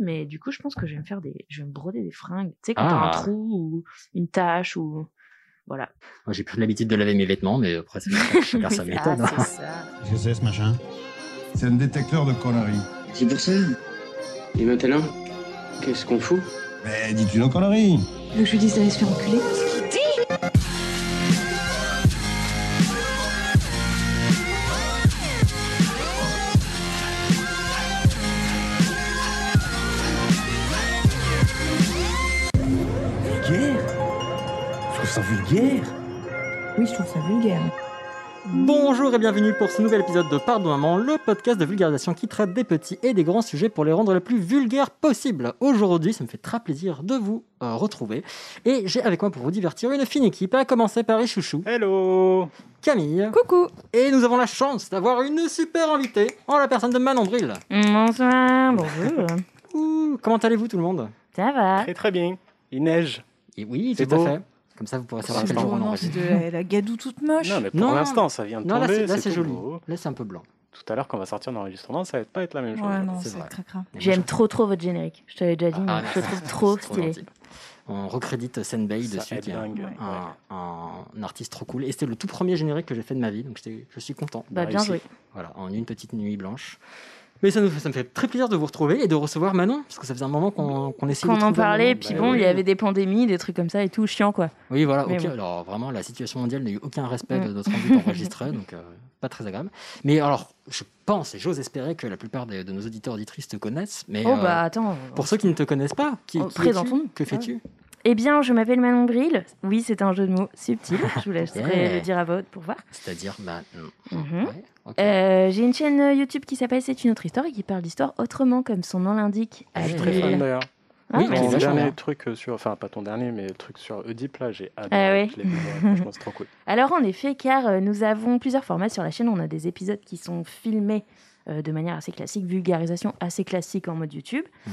mais du coup, je pense que je vais me faire des, je vais me broder des fringues. Tu sais, quand t'as un Ah. trou ou une tache ou voilà. Moi, j'ai plus l'habitude de laver mes vêtements, mais après, c'est sa méthode. ah, hein. c'est ça. Qu'est-ce que c'est ce machin C'est un détecteur de conneries. C'est pour ça. Et maintenant, qu'est-ce qu'on fout? Mais dis-tu nos conneries? Que je lui dise d'aller se faire enculer vulgaire Oui, je trouve ça vulgaire. Bonjour et bienvenue pour ce nouvel épisode de Pardon Maman, le podcast de vulgarisation qui traite des petits et des grands sujets pour les rendre les plus vulgaires possibles. Aujourd'hui, ça me fait très plaisir de vous euh, retrouver et j'ai avec moi pour vous divertir une fine équipe, à commencer par les chouchous, Hello Camille, Coucou et nous avons la chance d'avoir une super invitée en la personne de Manon Bril. Bonsoir, bonjour. Ouh, comment allez-vous tout le monde? Ça va Très très bien. Il neige. Et oui, C'est tout à beau. fait. Comme ça, vous pourrez savoir quel jour beau, on non, enregistre. c'est de la, la gadoue toute moche. Non, mais pour l'instant, ça vient de Non, là, tomber. c'est là, c'est joli. beau. Là, c'est un peu blanc. Tout à l'heure, quand on va sortir l'enregistrement, ça va pas être la même chose. Ouais, non, C'est. J'aime trop trop votre générique. Je t'avais déjà dit, mais Ah, je le trouve trop stylé. On recrédite Senbei Ça dessus, qui est un, dingue. un- un artiste trop cool. Et c'était le tout premier générique que j'ai fait de ma vie, donc je suis content. Bah, bien réussi. joué. Voilà, en une petite nuit blanche. Mais ça, nous, ça me fait très plaisir de vous retrouver et de recevoir Manon, parce que ça faisait un moment qu'on qu'on essayait Qu'on en parlait, Manon. puis Bah bon, il y avait des pandémies, des trucs comme ça et tout, chiant quoi. Oui, voilà, Mais ok. bon. Alors vraiment, la situation mondiale n'a eu aucun respect Mm. de notre envie d'enregistrer, donc euh, pas très agréable. Mais alors, je pense et j'ose espérer que la plupart de nos auditeurs auditrices te connaissent. Mais Oh euh, bah attends. pour ceux qui ne te connaissent pas, qui, Oh, qui es-tu? Que fais-tu? Eh bien, je m'appelle Manon Bril. Oui, c'est un jeu de mots subtil. Je vous laisserai Yeah. le dire à haute pour voir. C'est-à-dire, bah, non. Mhm. Ouais, Euh, J'ai une chaîne euh, YouTube qui s'appelle C'est une autre histoire et qui parle d'histoire autrement, comme son nom l'indique. Ah, Je suis oui. très fan d'ailleurs. Ah, Oui, bah, Ton dernier bien. truc euh, sur. Enfin, pas ton dernier, mais le truc sur Oedipe, là, j'ai adoré. Ah ouais. Je l'ai vu, ouais, Franchement, c'est trop cool. Alors en effet, car euh, nous avons plusieurs formats sur la chaîne. On a des épisodes qui sont filmés euh, de manière assez classique, vulgarisation assez classique en mode YouTube. Mhm.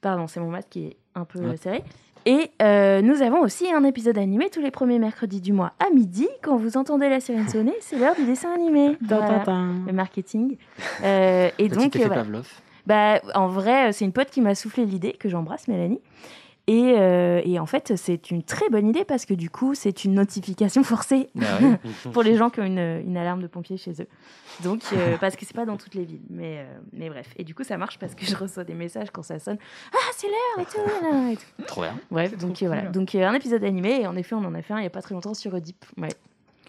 Pardon, c'est mon masque qui est un peu Ouais. euh, serré. Et euh, nous avons aussi un épisode animé tous les premiers mercredis du mois à midi. Quand vous entendez la sirène sonner, c'est l'heure du dessin animé. Voilà. Le marketing. Euh, et donc, euh, voilà. Pavlov. Bah, en vrai, euh, c'est une pote qui m'a soufflé l'idée, que j'embrasse, Mélanie. Et, euh, et en fait, c'est une très bonne idée parce que du coup, c'est une notification forcée oui. pour les gens qui ont une, une alarme de pompier chez eux. Donc, euh, parce que c'est pas dans toutes les villes. Mais, euh, mais bref. Et du coup, ça marche parce que je reçois des messages quand ça sonne. Ah, c'est l'heure et tout, là, là, et tout. Trop bien. Bref, donc voilà. Donc, euh, un épisode animé. Et en effet, on en a fait un il y a pas très longtemps sur Oedipe. Ouais,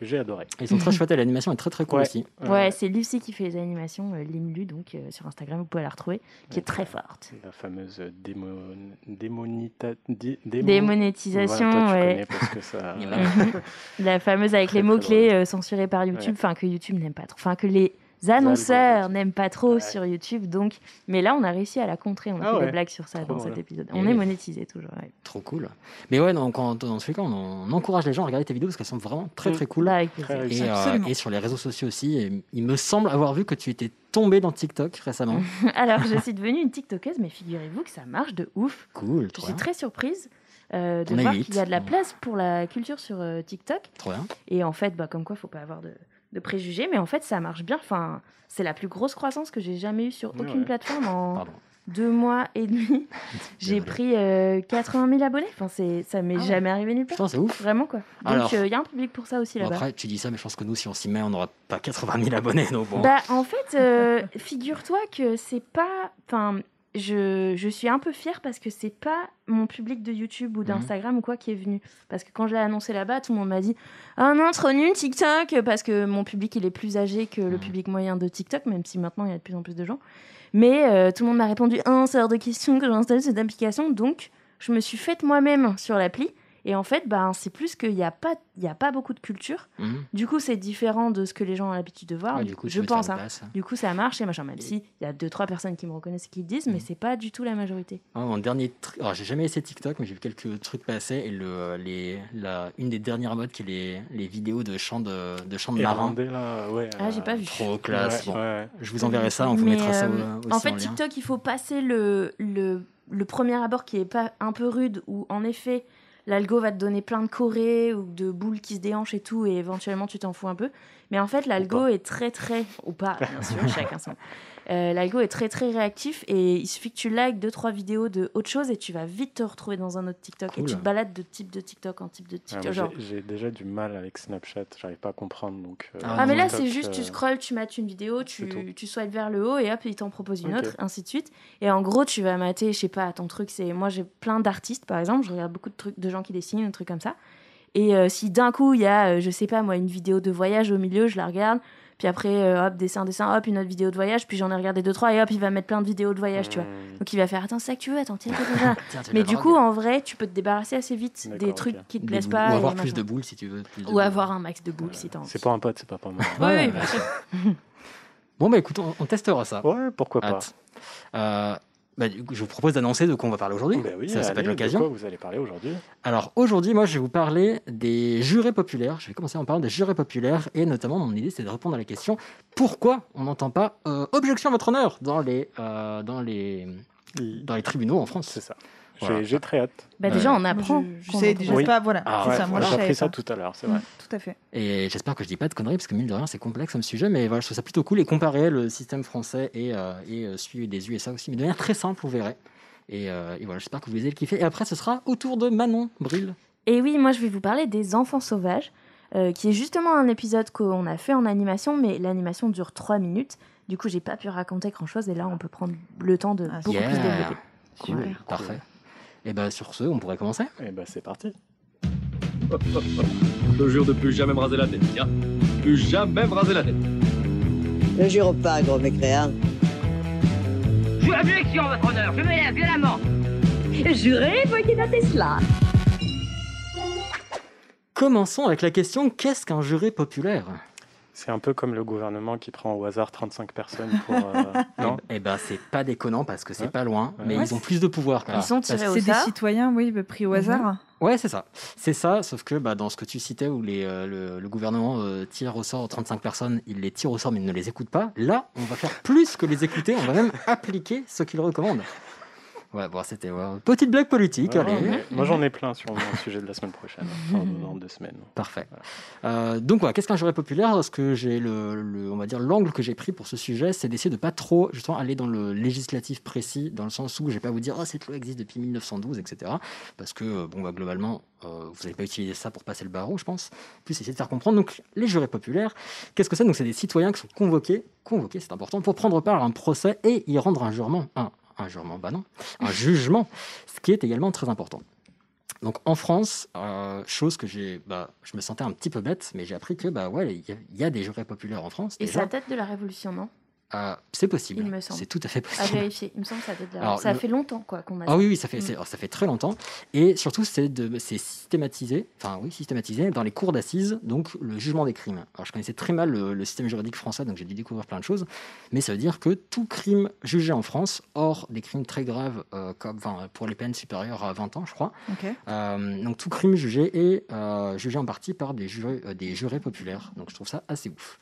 Que j'ai adoré. Ils sont très chouettes et l'animation est très très cool Ouais. aussi. Euh, ouais c'est Lucie qui fait les animations, euh, Limlu, donc euh, sur Instagram, vous pouvez la retrouver, qui est très forte. La fameuse démon... démonita... dé- démon- Démonétisation, Voilà, toi, tu ouais. connais parce que ça... La fameuse avec Très, les mots-clés euh, censurés par YouTube, Ouais. enfin que YouTube n'aime pas trop, enfin que les annonceurs n'aiment pas trop Ouais. sur YouTube. Donc, mais là, on a réussi à la contrer. On a Ah fait ouais. des blagues sur ça Trop dans cet épisode. Et On oui. est monétisé toujours. ouais. Trop cool. Mais ouais, donc, en- dans les cas, on, on encourage les gens à regarder tes vidéos parce qu'elles sont vraiment très Mm. très cool. Et, euh, et sur les réseaux sociaux aussi. Et il me semble avoir vu que tu étais tombé dans TikTok récemment. Alors, je suis devenue une TikTokeuse, mais figurez-vous que ça marche de ouf. Cool, Je trop suis très surprise. euh, de voir qu'il y a de la place pour la culture sur euh, TikTok. Trop bien. Et en fait, bah, comme quoi, faut pas avoir de, de préjugés. Mais en fait, ça marche bien. Enfin, c'est la plus grosse croissance que j'ai jamais eue sur aucune ouais. plateforme en Pardon. deux mois et demi. j'ai pris euh, 80 000 abonnés. Enfin, c'est, ça m'est Ah ouais. jamais arrivé nulle part. Putain, c'est ouf. Vraiment, quoi. Donc, il y a un public pour ça aussi là-bas. après, tu dis ça, mais je pense que nous, si on s'y met, on n'aura pas 80 000 abonnés. Donc bon. Bah, en fait, euh, figure-toi que c'est pas. Enfin, je, je suis un peu fière parce que c'est pas mon public de YouTube ou d'Instagram ou quoi qui est venu. Parce que quand je l'ai annoncé là-bas, tout le monde m'a dit Ah non, trop nul TikTok Parce que mon public, il est plus âgé que le Mhm. public moyen de TikTok, même si maintenant il y a de plus en plus de gens. Mais euh, tout le monde m'a répondu Ah, c'est hors de question que j'installe cette application. Donc, je me suis faite moi-même sur l'appli. Et en fait, ben, c'est plus qu'il n'y a, pas- il y a pas beaucoup de culture. Mhm. Du coup, c'est différent de ce que les gens ont l'habitude de voir. Ouais, du coup, tu je pense. hein. place. Du coup, ça marche et machin, même si il y a deux, trois personnes qui me reconnaissent et qui le disent, mais Mm. c'est pas du tout la majorité. Ah, mon dernier truc. Alors, j'ai jamais essayé TikTok, mais j'ai vu quelques trucs passer. Et le, les, la, une des dernières modes qui est les, les vidéos de chants de, de, chants de marins. Ouais. Ah, j'ai pas vu. Trop classe. Ouais, Bon, ouais. Je vous enverrai ça, on vous Mais, mettra ça euh, au- aussi En fait. TikTok, il faut passer le, le, le premier abord qui est pas un peu rude, où en effet, l'algo va te donner plein de chorés ou de boules qui se déhanchent et tout, et éventuellement tu t'en fous un peu. Mais en fait, l'algo est très très. Ou pas, bien sûr, chacun son. Euh, L'algo est très très réactif et il suffit que tu likes deux trois vidéos de autre chose et tu vas vite te retrouver dans un autre TikTok Cool. et tu te balades de type de TikTok en type de Ah, TikTok. j'ai- déjà du mal avec Snapchat, j'arrive pas à comprendre. Donc, euh, Ah, mais là c'est juste tu euh, scrolles, tu mates une vidéo, tu, tu swipes vers le haut et hop il t'en propose une autre, ainsi de suite. Et en gros tu vas mater, je sais pas, ton truc c'est moi j'ai plein d'artistes par exemple, je regarde beaucoup de trucs de gens qui dessinent, des trucs comme ça. Et euh, si d'un coup il y a, euh, je sais pas moi, une vidéo de voyage au milieu, je la regarde. Puis après, euh, hop, dessin, dessin, hop, une autre vidéo de voyage. Puis j'en ai regardé deux, trois, et hop, il va mettre plein de vidéos de voyage, tu vois. hmm, Donc il va faire, attends, c'est ça que tu veux, attends, tiens, tiens, Mais du coup, en vrai, tu peux te débarrasser assez vite des trucs qui te plaisent pas. Ou avoir plus de boules si tu veux. plus de Ou boules. avoir un max de boules si t'as envie. C'est pas un pote, c'est pas pour moi. Oui, bah, bien sûr. Bon, bah écoute, on, on testera ça. Ouais, pourquoi pas. Euh, bah, je vous propose d'annoncer de quoi on va parler aujourd'hui. Ben oui, ça, allez, être de l'occasion. quoi vous allez parler aujourd'hui? Alors aujourd'hui, moi, je vais vous parler des jurés populaires. Je vais commencer en parlant des jurés populaires et notamment, mon idée, c'est de répondre à la question pourquoi on n'entend pas euh, objection à votre honneur dans les, euh, dans les, dans les tribunaux en France? C'est ça. Voilà. J'ai très hâte. Bah, déjà, on apprend. Je, je sais déjà Oui. pas, voilà. Ah, ouais, ça, moi J'ai appris ça tout à l'heure, c'est vrai. Mm, Tout à fait. Et j'espère que je dis pas de conneries parce que mine de rien, c'est complexe comme sujet, mais voilà, je trouve ça plutôt cool et comparer le système français et, euh, et euh, celui des USA aussi, mais de manière très simple, vous verrez. Et, euh, et voilà, j'espère que vous allez le kiffer. Et après, ce sera au tour de Manon Bril. Et oui, moi, je vais vous parler des enfants sauvages, euh, qui est justement un épisode qu'on a fait en animation, mais l'animation dure 3 minutes. Du coup, j'ai pas pu raconter grand-chose, et là, on peut prendre le temps de Ah, beaucoup Yeah. plus développer. Cool, parfait. Et ben sur ce, on pourrait commencer. Et ben c'est parti. Je jure de plus jamais me raser la tête, tiens. Plus jamais me raser la tête. Ne jure pas, gros mécréant. Je objection, votre honneur, je me lève violemment. Juré, Pokéda Tesla. Commençons avec la question qu'est-ce qu'un juré populaire? C'est un peu comme le gouvernement qui prend au hasard 35 personnes pour. euh, non Eh ben c'est pas déconnant parce que c'est Ouais. pas loin, Ouais. mais Ouais, ils ont plus de pouvoir. quand Ils sont tirés au C'est des citoyens, oui, pris au Mhm. hasard. Ouais, c'est ça. C'est ça, sauf que bah, dans ce que tu citais où les, euh, le, le gouvernement euh, tire au sort 35 personnes, il les tire au sort mais il ne les écoute pas. Là, on va faire plus que les écouter, on va même appliquer ce qu'il recommande. Ouais, bon, c'était ouais, petite blague politique, Ouais, allez. Moi j'en ai plein sur mon sujet de la semaine prochaine. Enfin, dans deux semaines. Parfait. Euh, donc, voilà, qu'est-ce qu'un jury populaire? Ce que j'ai le, le- on va dire, l'angle que j'ai pris pour ce sujet, c'est d'essayer de pas trop, justement, aller dans le législatif précis, dans le sens où je vais pas vous dire, oh, cette loi existe depuis 1912, etc. Parce que, euh, bon, bah, globalement, euh, vous n'allez pas utiliser ça pour passer le barreau, je pense. Plus essayer de faire comprendre. Donc, les jurés populaires, qu'est-ce que c'est? Donc, c'est des citoyens qui sont convoqués, convoqués, c'est important, pour prendre part à un procès et y rendre un jurement, un, un jurement, bah non, un jugement, ce qui est également très important. Donc en France, euh, chose que j'ai, bah, je me sentais un petit peu bête, mais j'ai appris que bah ouais, il y, a- il y a des jurés populaires en France. Et déjà. ça date de la Révolution, non? Euh, c'est possible. C'est tout à fait À possible. vérifier. Il me semble que ça la Alors, Ça le- fait longtemps, quoi, qu'on a Ah oui, oui, ça fait, Mm. alors, ça fait très longtemps. Et surtout, c'est systématisé, enfin oui, systématisé dans les cours d'assises, donc le jugement des crimes. Alors je connaissais très mal le, le système juridique français, donc j'ai dû découvrir plein de choses. Mais ça veut dire que tout crime jugé en France, hors des crimes très graves, euh, comme enfin, pour les peines supérieures à 20 ans, je crois, euh, donc tout crime jugé est euh, jugé en partie par des jurés, des jurés populaires. Donc je trouve ça assez ouf.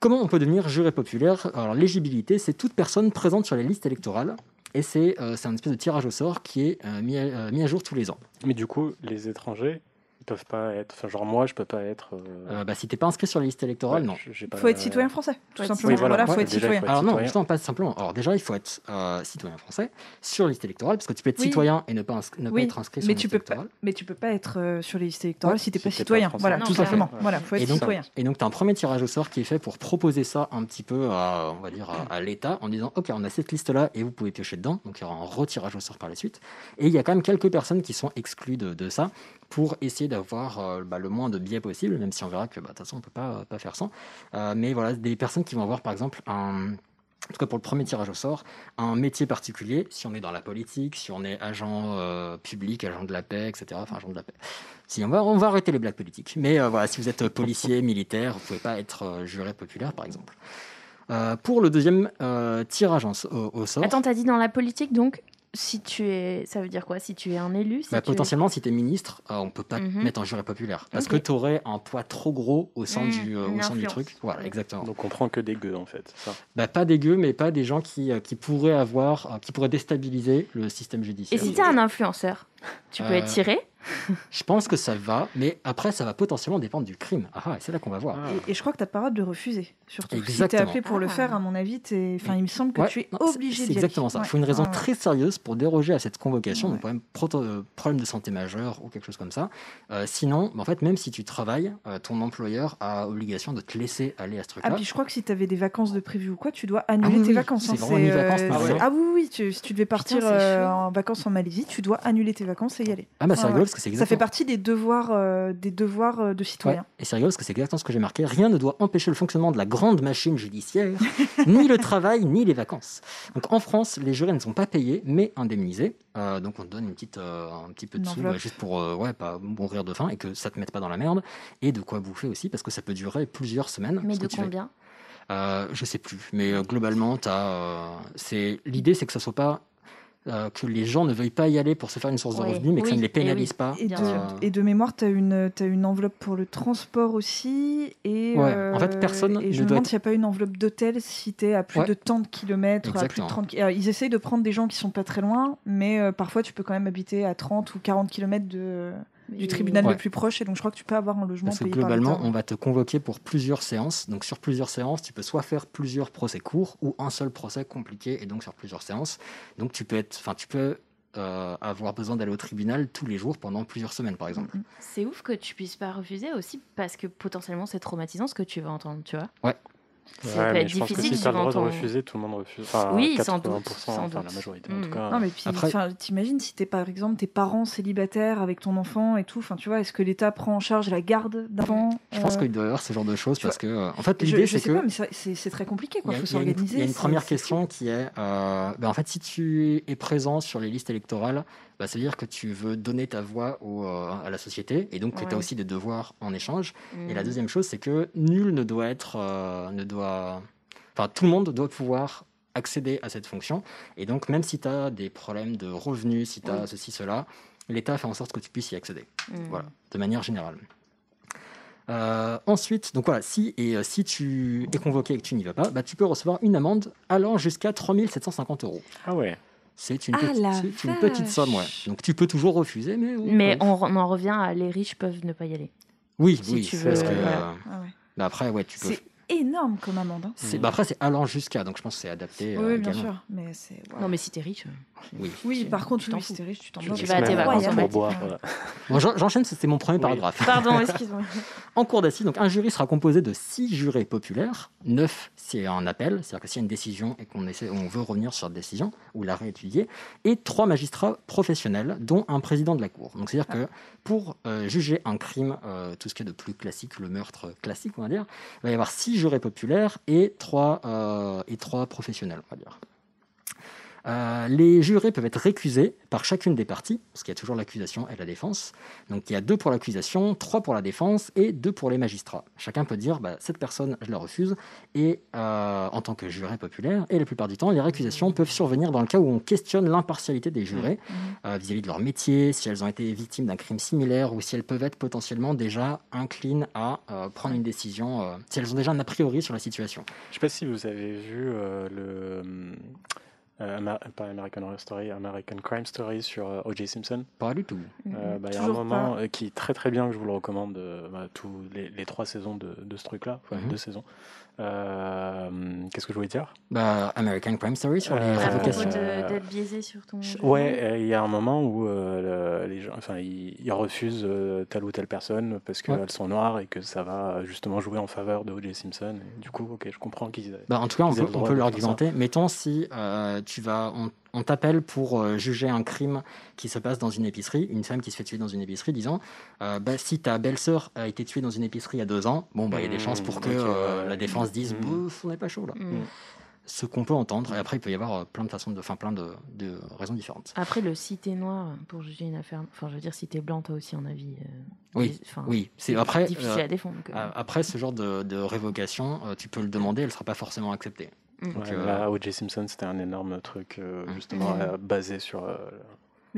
Comment on peut devenir juré populaire? Alors l'éligibilité, c'est toute personne présente sur les listes électorales. Et c'est euh, un espèce de tirage au sort qui est euh, mis, à, euh, mis à jour tous les ans. Mais du coup, les étrangers, peuvent pas être. Enfin, genre moi, je peux pas être. euh, Euh, bah, si t'es pas inscrit sur les listes électorales, ouais, non. pas- faut être citoyen français, tout simplement. Oui, voilà. voilà, faut être déjà, il citoyen. faut être Alors non, justement, pas simplement. Alors déjà, il faut être euh, citoyen français sur liste électorale, parce que tu peux être Oui. citoyen et ne pas, pas être inscrit mais tu liste peux pas, électorale. mais tu peux pas être euh, sur les listes électorales Ouais, si t'es si pas pas citoyen. français. Voilà, Non, tout simplement. Ouais. Voilà, faut Et être donc, citoyen. et donc, tu as un premier tirage au sort qui est fait pour proposer ça un petit peu à, on va dire, à, l'État en disant Ok, on a cette liste-là et vous pouvez piocher dedans. Donc, il y aura un retirage au sort par la suite. Et il y a quand même quelques personnes qui sont exclues de ça pour essayer d'avoir euh, bah, le moins de biais possible, même si on verra que bah, de toute façon, on ne peut pas, pas faire sans. Euh, mais voilà, des personnes qui vont avoir, par exemple, un. En tout cas, pour le premier tirage au sort, un métier particulier, si on est dans la politique, si on est agent euh, public, agent de la paix, etc. Enfin, agent de la paix. Si on va, on va arrêter les blagues politiques. Mais euh, voilà, si vous êtes euh, policier, militaire, vous pouvez pas être euh, juré populaire, par exemple. Euh, pour le deuxième euh, tirage en- au, au sort, Attends, t'as dit dans la politique, donc, si tu es. Ça veut dire quoi? Si tu es un élu si bah, tu es- potentiellement, si tu es ministre, euh, on peut pas te Mhm. mettre en juré populaire. Parce que tu aurais un poids trop gros au sein, Mhm, du, euh, au sein du truc. Voilà, exactement. Donc on prend que des gueux en fait. Ça? Bah, pas dégueu, mais pas des gens qui, euh, qui pourraient avoir, qui pourraient déstabiliser le système Et judiciaire. si t'es un influenceur, tu peux Euh, être tiré Je pense que ça va, mais après, ça va potentiellement dépendre du crime. Ah, ah, c'est là qu'on va voir. Et, et je crois que tu n'as pas le droit de le refuser. Surtout si tu es appelé pour le Ah. faire, à mon avis, enfin, il me semble que Ouais, tu es non, obligé aller. exactement ça. Il Ouais. faut une raison très sérieuse pour déroger à cette convocation, Ouais. donc euh, problème de santé majeur ou quelque chose comme ça. Euh, sinon, en fait, même si tu travailles, euh, ton employeur a obligation de te laisser aller à ce Ah, truc-là. puis je crois que si tu avais des vacances de prévu ou quoi, tu dois annuler oui, tes oui, vacances. c'est hein. vraiment une vacances, euh, c'est-. Ah oui, oui, tu- si tu devais partir euh, en vacances en Malaisie, tu dois annuler tes vacances et y aller. Ah bah c'est Ouais, rigolo parce que c'est Ça fait partie des devoirs, euh, des devoirs euh, de Ouais, citoyens. et c'est rigolo parce que c'est exactement ce que j'ai marqué. Rien ne doit empêcher le fonctionnement de la grande machine judiciaire, ni le travail, ni les vacances. Donc en France, les jurés ne sont pas payés, mais indemnisés. Euh, donc on te donne une petite, euh, un petit peu de sous, ouais, juste pour ouais, pas mourir de faim et que ça te mette pas dans la merde. Et de quoi bouffer aussi, parce que ça peut durer plusieurs semaines. Mais de combien? Euh, je sais plus, mais globalement, c'est l'idée, c'est que ça soit pas euh, que les gens ne veuillent pas y aller pour se faire une source de revenus, mais que ça ne les eh oui. pénalise pas. Et de, et mémoire, tu as une, t'as une enveloppe pour le transport aussi. Et, Ouais, en fait, personne Et je ne me demande être- s'il n'y a pas une enveloppe d'hôtel si tu es à plus Ouais. de tant de kilomètres. À plus de Exactement. 30... ki- Alors, ils essayent de prendre des gens qui sont pas très loin, mais euh, parfois tu peux quand même habiter à 30 ou 40 kilomètres de, du tribunal Ouais. le plus proche. Et donc je crois que tu peux avoir un logement Parce que payé globalement, on va te convoquer pour plusieurs séances. Donc sur plusieurs séances, tu peux soit faire plusieurs procès courts ou un seul procès compliqué et donc sur plusieurs séances. Donc tu peux être, enfin tu peux euh, avoir besoin d'aller au tribunal tous les jours pendant plusieurs semaines, par exemple. Mm, C'est ouf que tu puisses pas refuser aussi parce que potentiellement c'est traumatisant ce que tu vas entendre, tu vois. Ouais. Ça Ouais, peut être je pense que difficile si tu as le droit de refuser, tout le monde refuse. Enfin, Oui, 80%, sans doute, enfin, sans la doute. majorité en Mm. tout cas. Non, mais puis, Après- enfin, t'imagines si t'es par exemple tes parents célibataires avec ton enfant et tout. Enfin, tu vois, est-ce que l'État prend en charge la garde d'enfant Je pense Euh, qu'il doit y avoir ce genre de choses parce que, en fait, je, l'idée je c'est sais que pas, mais c'est- très compliqué. Quoi. Il y a- faut s'organiser. Il y a une première question qui est, euh, ben, en fait, si tu es présent sur les listes électorales, bah, ça veut dire que tu veux donner ta voix au, euh, à la société et donc que tu Ouais. as aussi des devoirs en échange. Et la Mm. deuxième chose, c'est que nul ne doit être, euh, ne doit, enfin, tout le monde doit pouvoir accéder à cette fonction. Et donc, même si tu as des problèmes de revenus, si tu as Oui. ceci, cela, l'État fait en sorte que tu puisses y accéder. Mm. Voilà, de manière générale. Euh, ensuite, donc voilà, si, et, euh, si tu es convoqué et que tu n'y vas pas, bah, tu peux recevoir une amende allant jusqu'à 3750 euros. Ah ouais. C'est une, Ah, petite, une somme, ouais. Donc tu peux toujours refuser, mais... oui, Mais on, en revient à les riches peuvent ne pas y aller. Oui, si oui, tu parce veux, que, euh, Ah ouais. bah, après, ouais, tu peux... Énorme comme amende. hein. c'est- bah, après, c'est allant jusqu'à, donc je pense que c'est adapté. euh, Oui, bien également. sûr. Mais c'est. Non, mais si t'es riche. euh, Oui. Oui, par contre, tu t'en oui, si t'es riche, tu t'en moques. Tu vas vas à tes vacances j'enchaîne, c'était mon premier Oui. paragraphe. Pardon, excuse-moi. En cours d'assises, donc un jury sera composé de six jurés populaires, neuf si c'est un appel, c'est-à-dire que s'il y a une décision et qu'on essaie, on veut revenir sur cette décision ou la réétudier, et trois magistrats professionnels, dont un président de la cour. Donc c'est-à-dire que pour euh, juger un crime, euh, tout ce qui est de plus classique, le meurtre classique, on va dire, il va y avoir six jurés populaires et trois, euh, et trois professionnels, on va dire. Euh, les jurés peuvent être récusés par chacune des parties, parce qu'il y a toujours l'accusation et la défense. Donc il y a deux pour l'accusation, trois pour la défense et deux pour les magistrats. Chacun peut dire bah, cette personne, je la refuse, et euh, en tant que juré populaire. Et la plupart du temps, les récusations peuvent survenir dans le cas où on questionne l'impartialité des jurés euh, vis-à-vis de leur métier, si elles ont été victimes d'un crime similaire ou si elles peuvent être potentiellement déjà inclines à euh, prendre une décision, euh, si elles ont déjà un a priori sur la situation. Je sais pas si vous avez vu euh, le. Euh, Amer- pas American Horror Story, American Crime Story sur euh, O.J. Simpson. Pas du tout. Euh, bah, Il y a un moment pas. euh, qui est très très bien, que je vous le recommande, euh, bah, tous les, les trois saisons de, de ce truc-là, enfin Mhm. deux saisons. Euh, Qu'est-ce que je voulais dire? Bah, American Crime Story sur les Euh, de- Euh, d'être biaisé sur ton. Ouais, euh, il y a un moment où euh, le- les gens, enfin, ils, ils refusent euh, telle ou telle personne parce qu'elles Ouais. sont noires et que ça va justement jouer en faveur de O.J. Simpson. Et du coup, ok, je comprends qu'ils. Bah, en tout cas, on peut, on peut l'argumenter. Mettons si euh, tu vas, on, on t'appelle pour euh, juger un crime qui se passe dans une épicerie, une femme qui se fait tuer dans une épicerie, disons, euh, bah, si ta belle-sœur a été tuée dans une épicerie il y a deux ans, bon, bah, il y a des Mmh, chances pour que ok, euh, la défense dise, Mmh. bouf, on n'est pas chaud là. Mm. Ce qu'on peut entendre, et après, il peut y avoir plein de façons de, enfin, plein de, de raisons différentes. Après, le si t'es noir pour juger une affaire. Enfin, je veux dire, si t'es blanc, toi aussi un avis. euh, Oui, oui. C'est après, difficile euh, à défendre. après ce genre de, de révocation, euh, tu peux le demander, elle ne sera pas forcément acceptée. Mm. Donc, Ouais, euh, là, O.J. Simpson, c'était un énorme truc euh, Mm. justement Mm. euh, basé sur.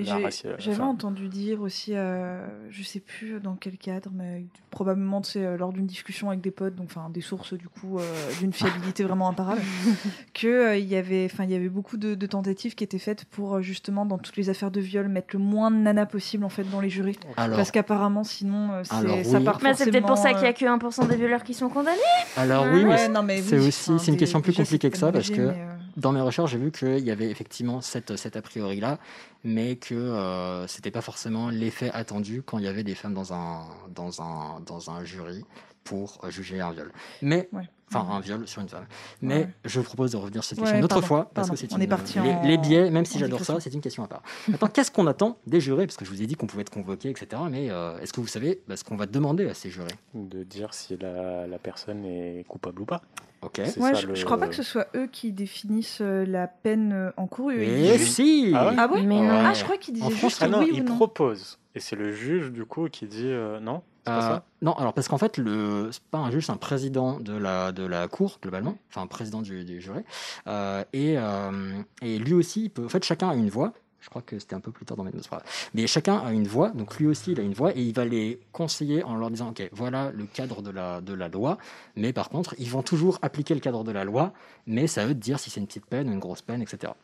Euh, Mais raci- j'avais entendu dire aussi, euh, je sais plus dans quel cadre, mais probablement sais, euh, lors d'une discussion avec des potes, donc enfin des sources du coup euh, d'une fiabilité vraiment imparable, que euh, il y avait, enfin il y avait beaucoup de, de tentatives qui étaient faites pour euh, justement dans toutes les affaires de viol mettre le moins de nanas possible en fait dans les jurys, Alors, parce qu'apparemment sinon euh, c'est- Alors, ça oui. part Mais c'est peut-être pour ça qu'il y a que 1% des violeurs qui sont condamnés. alors oui, mais ouais, non, mais c'est oui, aussi c'est une question plus c'est compliquée que ça parce que mais, euh, dans mes recherches, j'ai vu qu'il y avait effectivement cette, cet a priori-là, mais que euh, c'était pas forcément l'effet attendu quand il y avait des femmes dans un, jury pour juger un viol. Mais. Enfin, Ouais. un viol sur une femme. Mais Ouais. je vous propose de revenir sur cette Ouais, question une autre pardon, fois, parce pardon. que c'est On une- est parti les, en- les biais, même si j'adore ça, c'est une question à part. Maintenant, qu'est-ce qu'on attend des jurés? Parce que je vous ai dit qu'on pouvait être convoqué, etc. Mais euh, est-ce que vous savez bah, ce qu'on va demander à ces jurés? De dire si la, la personne est coupable ou pas. Ok. C'est Ouais, ça, je, le- je crois pas que ce soit eux qui définissent euh, la peine encourue. Ils Et disent- si Ah ouais? Ah ouais? Mais Ouais. non. Ah, je crois qu'ils disaient juste Ah non, oui il ou non. propose. Et c'est le juge, du coup, qui dit euh, non pas Euh, ça? non, alors parce qu'en fait, le c'est pas un juge, c'est un président de la, de la cour globalement, enfin un président du, du jury, Euh, et, euh, et lui aussi, il peut, en fait, chacun a une voix. Je crois que c'était un peu plus tard dans mes notes, mais chacun a une voix, donc lui aussi il a une voix et il va les conseiller en leur disant ok voilà le cadre de la, de la loi, mais par contre ils vont toujours appliquer le cadre de la loi, mais c'est à eux de dire si c'est une petite peine ou une grosse peine, etc.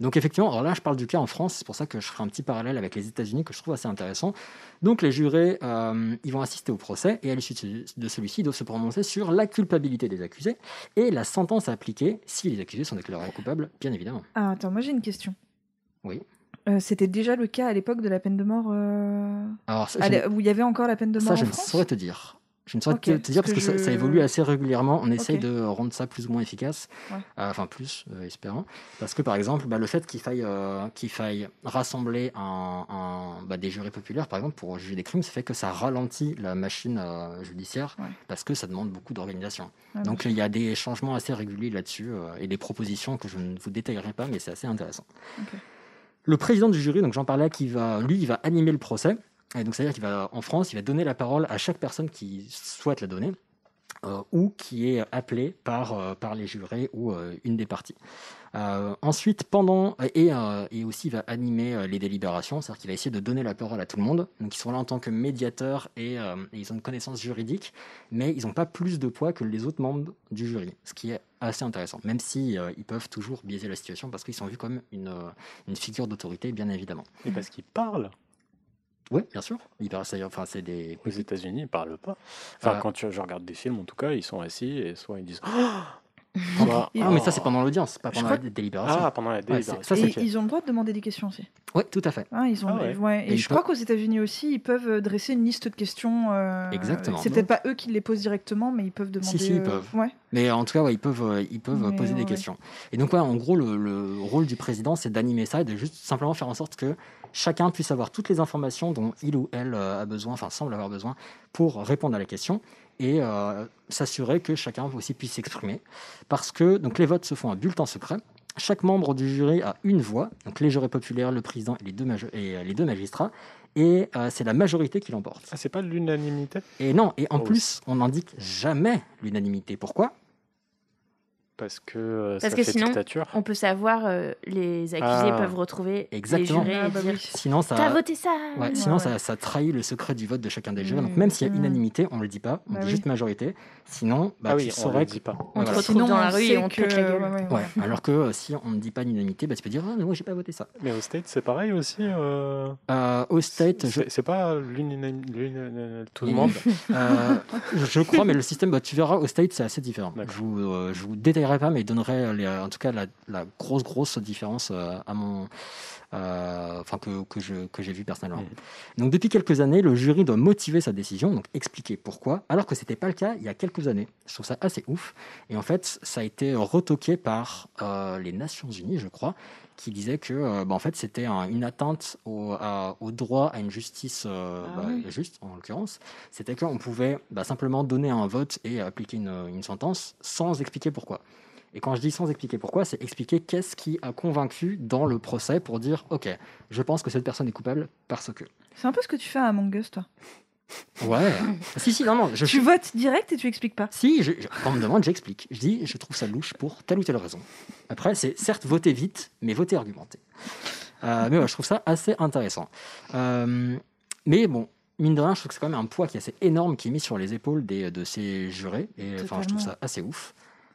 Donc effectivement, alors là je parle du cas en France, c'est pour ça que je ferai un petit parallèle avec les États-Unis que je trouve assez intéressant. Donc les jurés, euh, ils vont assister au procès et à l'issue de de celui-ci, ils doivent se prononcer sur la culpabilité des accusés et la sentence à appliquer si les accusés sont déclarés coupables, bien évidemment. Ah, attends, moi j'ai une question. Oui. Euh, C'était déjà le cas à l'époque de la peine de mort euh, Alors ça, où il y avait encore la peine de mort ça, en je ne saurais te dire. Je ne saurais Ok, te, dire parce que, ça, évolue assez régulièrement. On essaye de rendre ça plus ou moins efficace, Ouais. Euh, enfin plus, euh, espérant. Parce que par exemple, bah, le fait qu'il faille, euh, qu'il faille rassembler un, un- bah, des jurés populaires, par exemple, pour juger des crimes, ça fait que ça ralentit la machine euh, judiciaire Ouais. parce que ça demande beaucoup d'organisation. Ah, Donc il y a des changements assez réguliers là-dessus et des propositions que je ne vous détaillerai pas, mais c'est assez intéressant. Le président du jury, donc j'en parlais, qui va, lui, il va animer le procès. Donc c'est-à-dire qu'il va, en France, il va donner la parole à chaque personne qui souhaite la donner. euh, ou qui est appelée par, euh, par les jurés ou euh, une des parties. Ensuite, pendant et, et aussi va animer les délibérations, c'est-à-dire qu'il va essayer de donner la parole à tout le monde. Donc ils sont là en tant que médiateurs et, et ils ont une connaissance juridique, mais ils n'ont pas plus de poids que les autres membres du jury, ce qui est assez intéressant, même si ils peuvent toujours biaiser la situation parce qu'ils sont vus comme une, une figure d'autorité, bien évidemment. Et parce qu'il parle. Oui, bien sûr. Enfin, c'est des Aux États-Unis, ils parlent pas. Enfin, Euh, quand tu- je regarde des films, en tout cas, ils sont assis et soit ils disent. Ah, mais ça, c'est pendant l'audience, pas pendant crois la délibération. Ah, pendant la délibération. Et ils ont le droit de demander des questions aussi. Oui, tout à fait. Hein, ils ont, Ah ouais. ouais. Et, je crois peuvent- qu'aux États-Unis aussi, ils peuvent euh, dresser une liste de questions. euh, Exactement. C'est peut-être pas eux qui les posent directement, mais ils peuvent demander. si, ils euh, peuvent. Ouais. Mais en tout cas, ouais, ils peuvent, euh, ils peuvent Mais poser des questions. Et donc, ouais, en gros, le, le rôle du président, c'est d'animer ça et de juste simplement faire en sorte que chacun puisse avoir toutes les informations dont il ou elle a besoin, enfin semble avoir besoin, pour répondre à la question et euh, s'assurer que chacun aussi puisse s'exprimer. Parce que donc, les votes se font à bulletin secret. Chaque membre du jury a une voix, donc les jurés populaires, le président et les deux, et, euh, les deux magistrats, et euh, c'est la majorité qui l'emporte. Ah, c'est pas l'unanimité? Et non, et en Oh. plus, on n'indique jamais l'unanimité. Pourquoi? Parce que euh, Parce ça que fait sinon, dictature. On peut savoir, euh, les accusés Ah. peuvent retrouver Exactement. les jurés Ah, et bah dire oui. Sinon, ça, T'as voté ça Ouais, Ouais, sinon, ouais. Ça, ça trahit le secret du vote de chacun des jurés. Donc, Mm. même s'il y a Mm. unanimité, on ne le dit pas, on Bah dit oui. juste majorité. Sinon, bah, ah tu oui, on saurais le que- dit pas. On te Voilà. retrouve Sinon, dans la rue sait et on te que- pète la gueule. ouais, ouais, Ouais, ouais. alors que euh, si on ne dit pas l'unanimité, bah, tu peux dire Ah, mais moi, j'ai pas voté ça. Mais au State, c'est pareil aussi. euh, Euh, au State, je, C'est c'est pas l'unanimité. Tout le monde. euh, je crois, mais le système, bah, tu verras, au State, c'est assez différent. D'accord. Je vous, euh, je vous détaillerai pas, mais je donnerai les- en tout cas la, la grosse, grosse différence euh, à mon. Euh, Enfin, que, que je- que j'ai vu personnellement. Mhm. Donc, depuis quelques années, le jury doit motiver sa décision, donc expliquer pourquoi, alors que c'était pas le cas il y a quelques années. Je trouve ça assez ouf. Et en fait, ça a été retoqué par euh, les Nations Unies, je crois, qui disaient que euh, bah, en fait, c'était un- une atteinte au, à- au droit à une justice euh, Ah bah, oui. juste, en l'occurrence. C'était qu'on pouvait bah, simplement donner un vote et appliquer une, une sentence sans expliquer pourquoi. Et quand je dis sans expliquer pourquoi, c'est expliquer qu'est-ce qui a convaincu dans le procès pour dire OK, je pense que cette personne est coupable parce que. C'est un peu ce que tu fais à Among Us, toi. Ouais. si, si, non, non. Je, Tu votes direct et tu expliques pas. Si, je, je- quand on me demande, j'explique. Je dis, je trouve ça louche pour telle ou telle raison. Après, c'est certes voter vite, mais voter argumenté. Euh, mais ouais, je trouve ça assez intéressant. Euh, mais bon, mine de rien, je trouve que c'est quand même un poids qui est assez énorme qui est mis sur les épaules des, de ces jurés. Et enfin, je trouve ça assez ouf.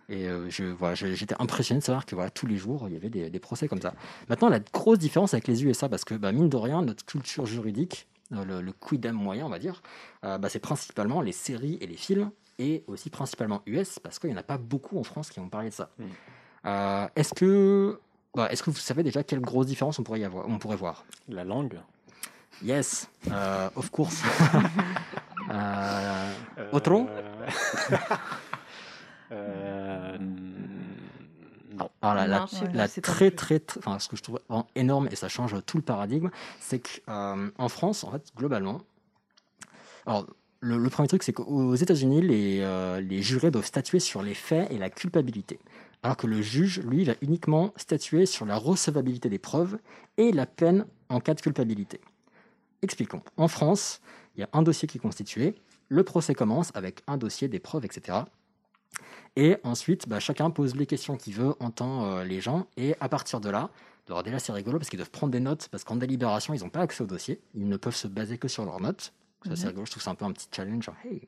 Et euh, je, voilà, j'étais impressionné de savoir que voilà, tous les jours, il y avait des, des procès comme ça. Maintenant, la grosse différence avec les USA, parce que bah, mine de rien, notre culture juridique, euh, le, le quidam moyen, on va dire, euh, bah, c'est principalement les séries et les films, et aussi principalement US, parce qu'il n'y en a pas beaucoup en France qui ont parlé de ça. Mm. Euh, est-ce que, bah, est-ce que vous savez déjà quelle grosse différence on pourrait, y avoir, on pourrait voir? La langue Yes, of course. Otro. Alors, la, Non, très très, très- enfin ce que je trouve vraiment énorme et ça change tout le paradigme, c'est qu'en France, en fait, globalement, alors le, le premier truc, c'est qu'aux États-Unis, les, euh, les jurés doivent statuer sur les faits et la culpabilité, alors que le juge, lui, va uniquement statuer sur la recevabilité des preuves et la peine en cas de culpabilité. Expliquons. En France, il y a un dossier qui est constitué, le procès commence avec un dossier, des preuves, etc. Et ensuite, bah, chacun pose les questions qu'il veut, entend euh, les gens, et à partir de là, alors déjà c'est rigolo parce qu'ils doivent prendre des notes, parce qu'en délibération, ils n'ont pas accès au dossier, ils ne peuvent se baser que sur leurs notes. Ça c'est Mhm. rigolo, je trouve que c'est un peu un petit challenge. genre, hey.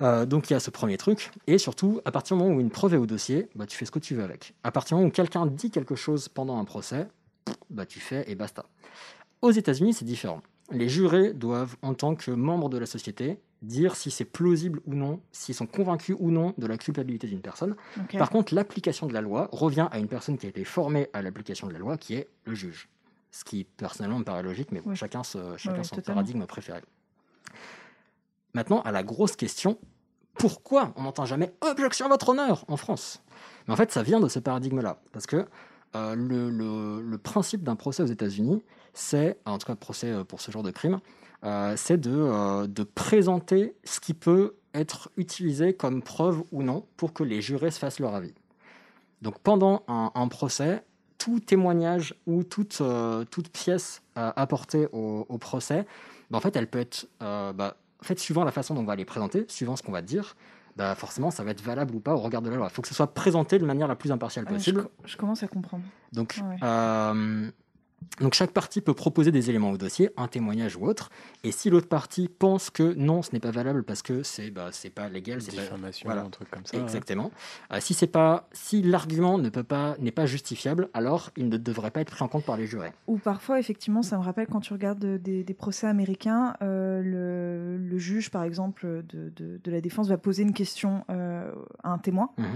Euh, donc il y a ce premier truc, et surtout, à partir du moment où une preuve est au dossier, bah, tu fais ce que tu veux avec. À partir du moment où quelqu'un dit quelque chose pendant un procès, bah, tu fais et basta. Aux États-Unis, c'est différent. Les jurés doivent, en tant que membres de la société, dire si c'est plausible ou non, s'ils sont convaincus ou non de la culpabilité d'une personne. Par contre, l'application de la loi revient à une personne qui a été formée à l'application de la loi, qui est le juge. Ce qui, personnellement, me paraît logique, mais Oui. chacun, se- chacun oui, son totalement. paradigme préféré. Maintenant, à la grosse question, pourquoi on n'entend jamais objection à votre honneur en France? Mais en fait, ça vient de ce paradigme-là. Parce que euh, le, le- le principe d'un procès aux États-Unis, c'est, en tout cas, procès euh, pour ce genre de crime, euh, c'est de, euh, de présenter ce qui peut être utilisé comme preuve ou non pour que les jurés se fassent leur avis. Donc pendant un, un procès, tout témoignage ou toute, euh, toute pièce apportée au, au procès, bah, en fait, elle peut être, bah, en fait, suivant la façon dont on va les présenter, suivant ce qu'on va dire, bah, forcément, ça va être valable ou pas au regard de la loi. Il faut que ce soit présenté de manière la plus impartiale Ah, je, possible. je commence à comprendre. Donc, Ouais. euh, donc chaque partie peut proposer des éléments au dossier, un témoignage ou autre. Et si l'autre partie pense que non, ce n'est pas valable parce que c'est bah, c'est pas légal, c'est pas voilà. un truc comme ça. ouais. Exactement. Euh, si c'est pas, si l'argument ne peut pas, n'est pas justifiable, alors il ne devrait pas être pris en compte par les jurés. Ou parfois, effectivement, ça me rappelle quand tu regardes des, des procès américains, euh, le, le juge, par exemple, de, de- de la défense va poser une question euh, à un témoin Mhm.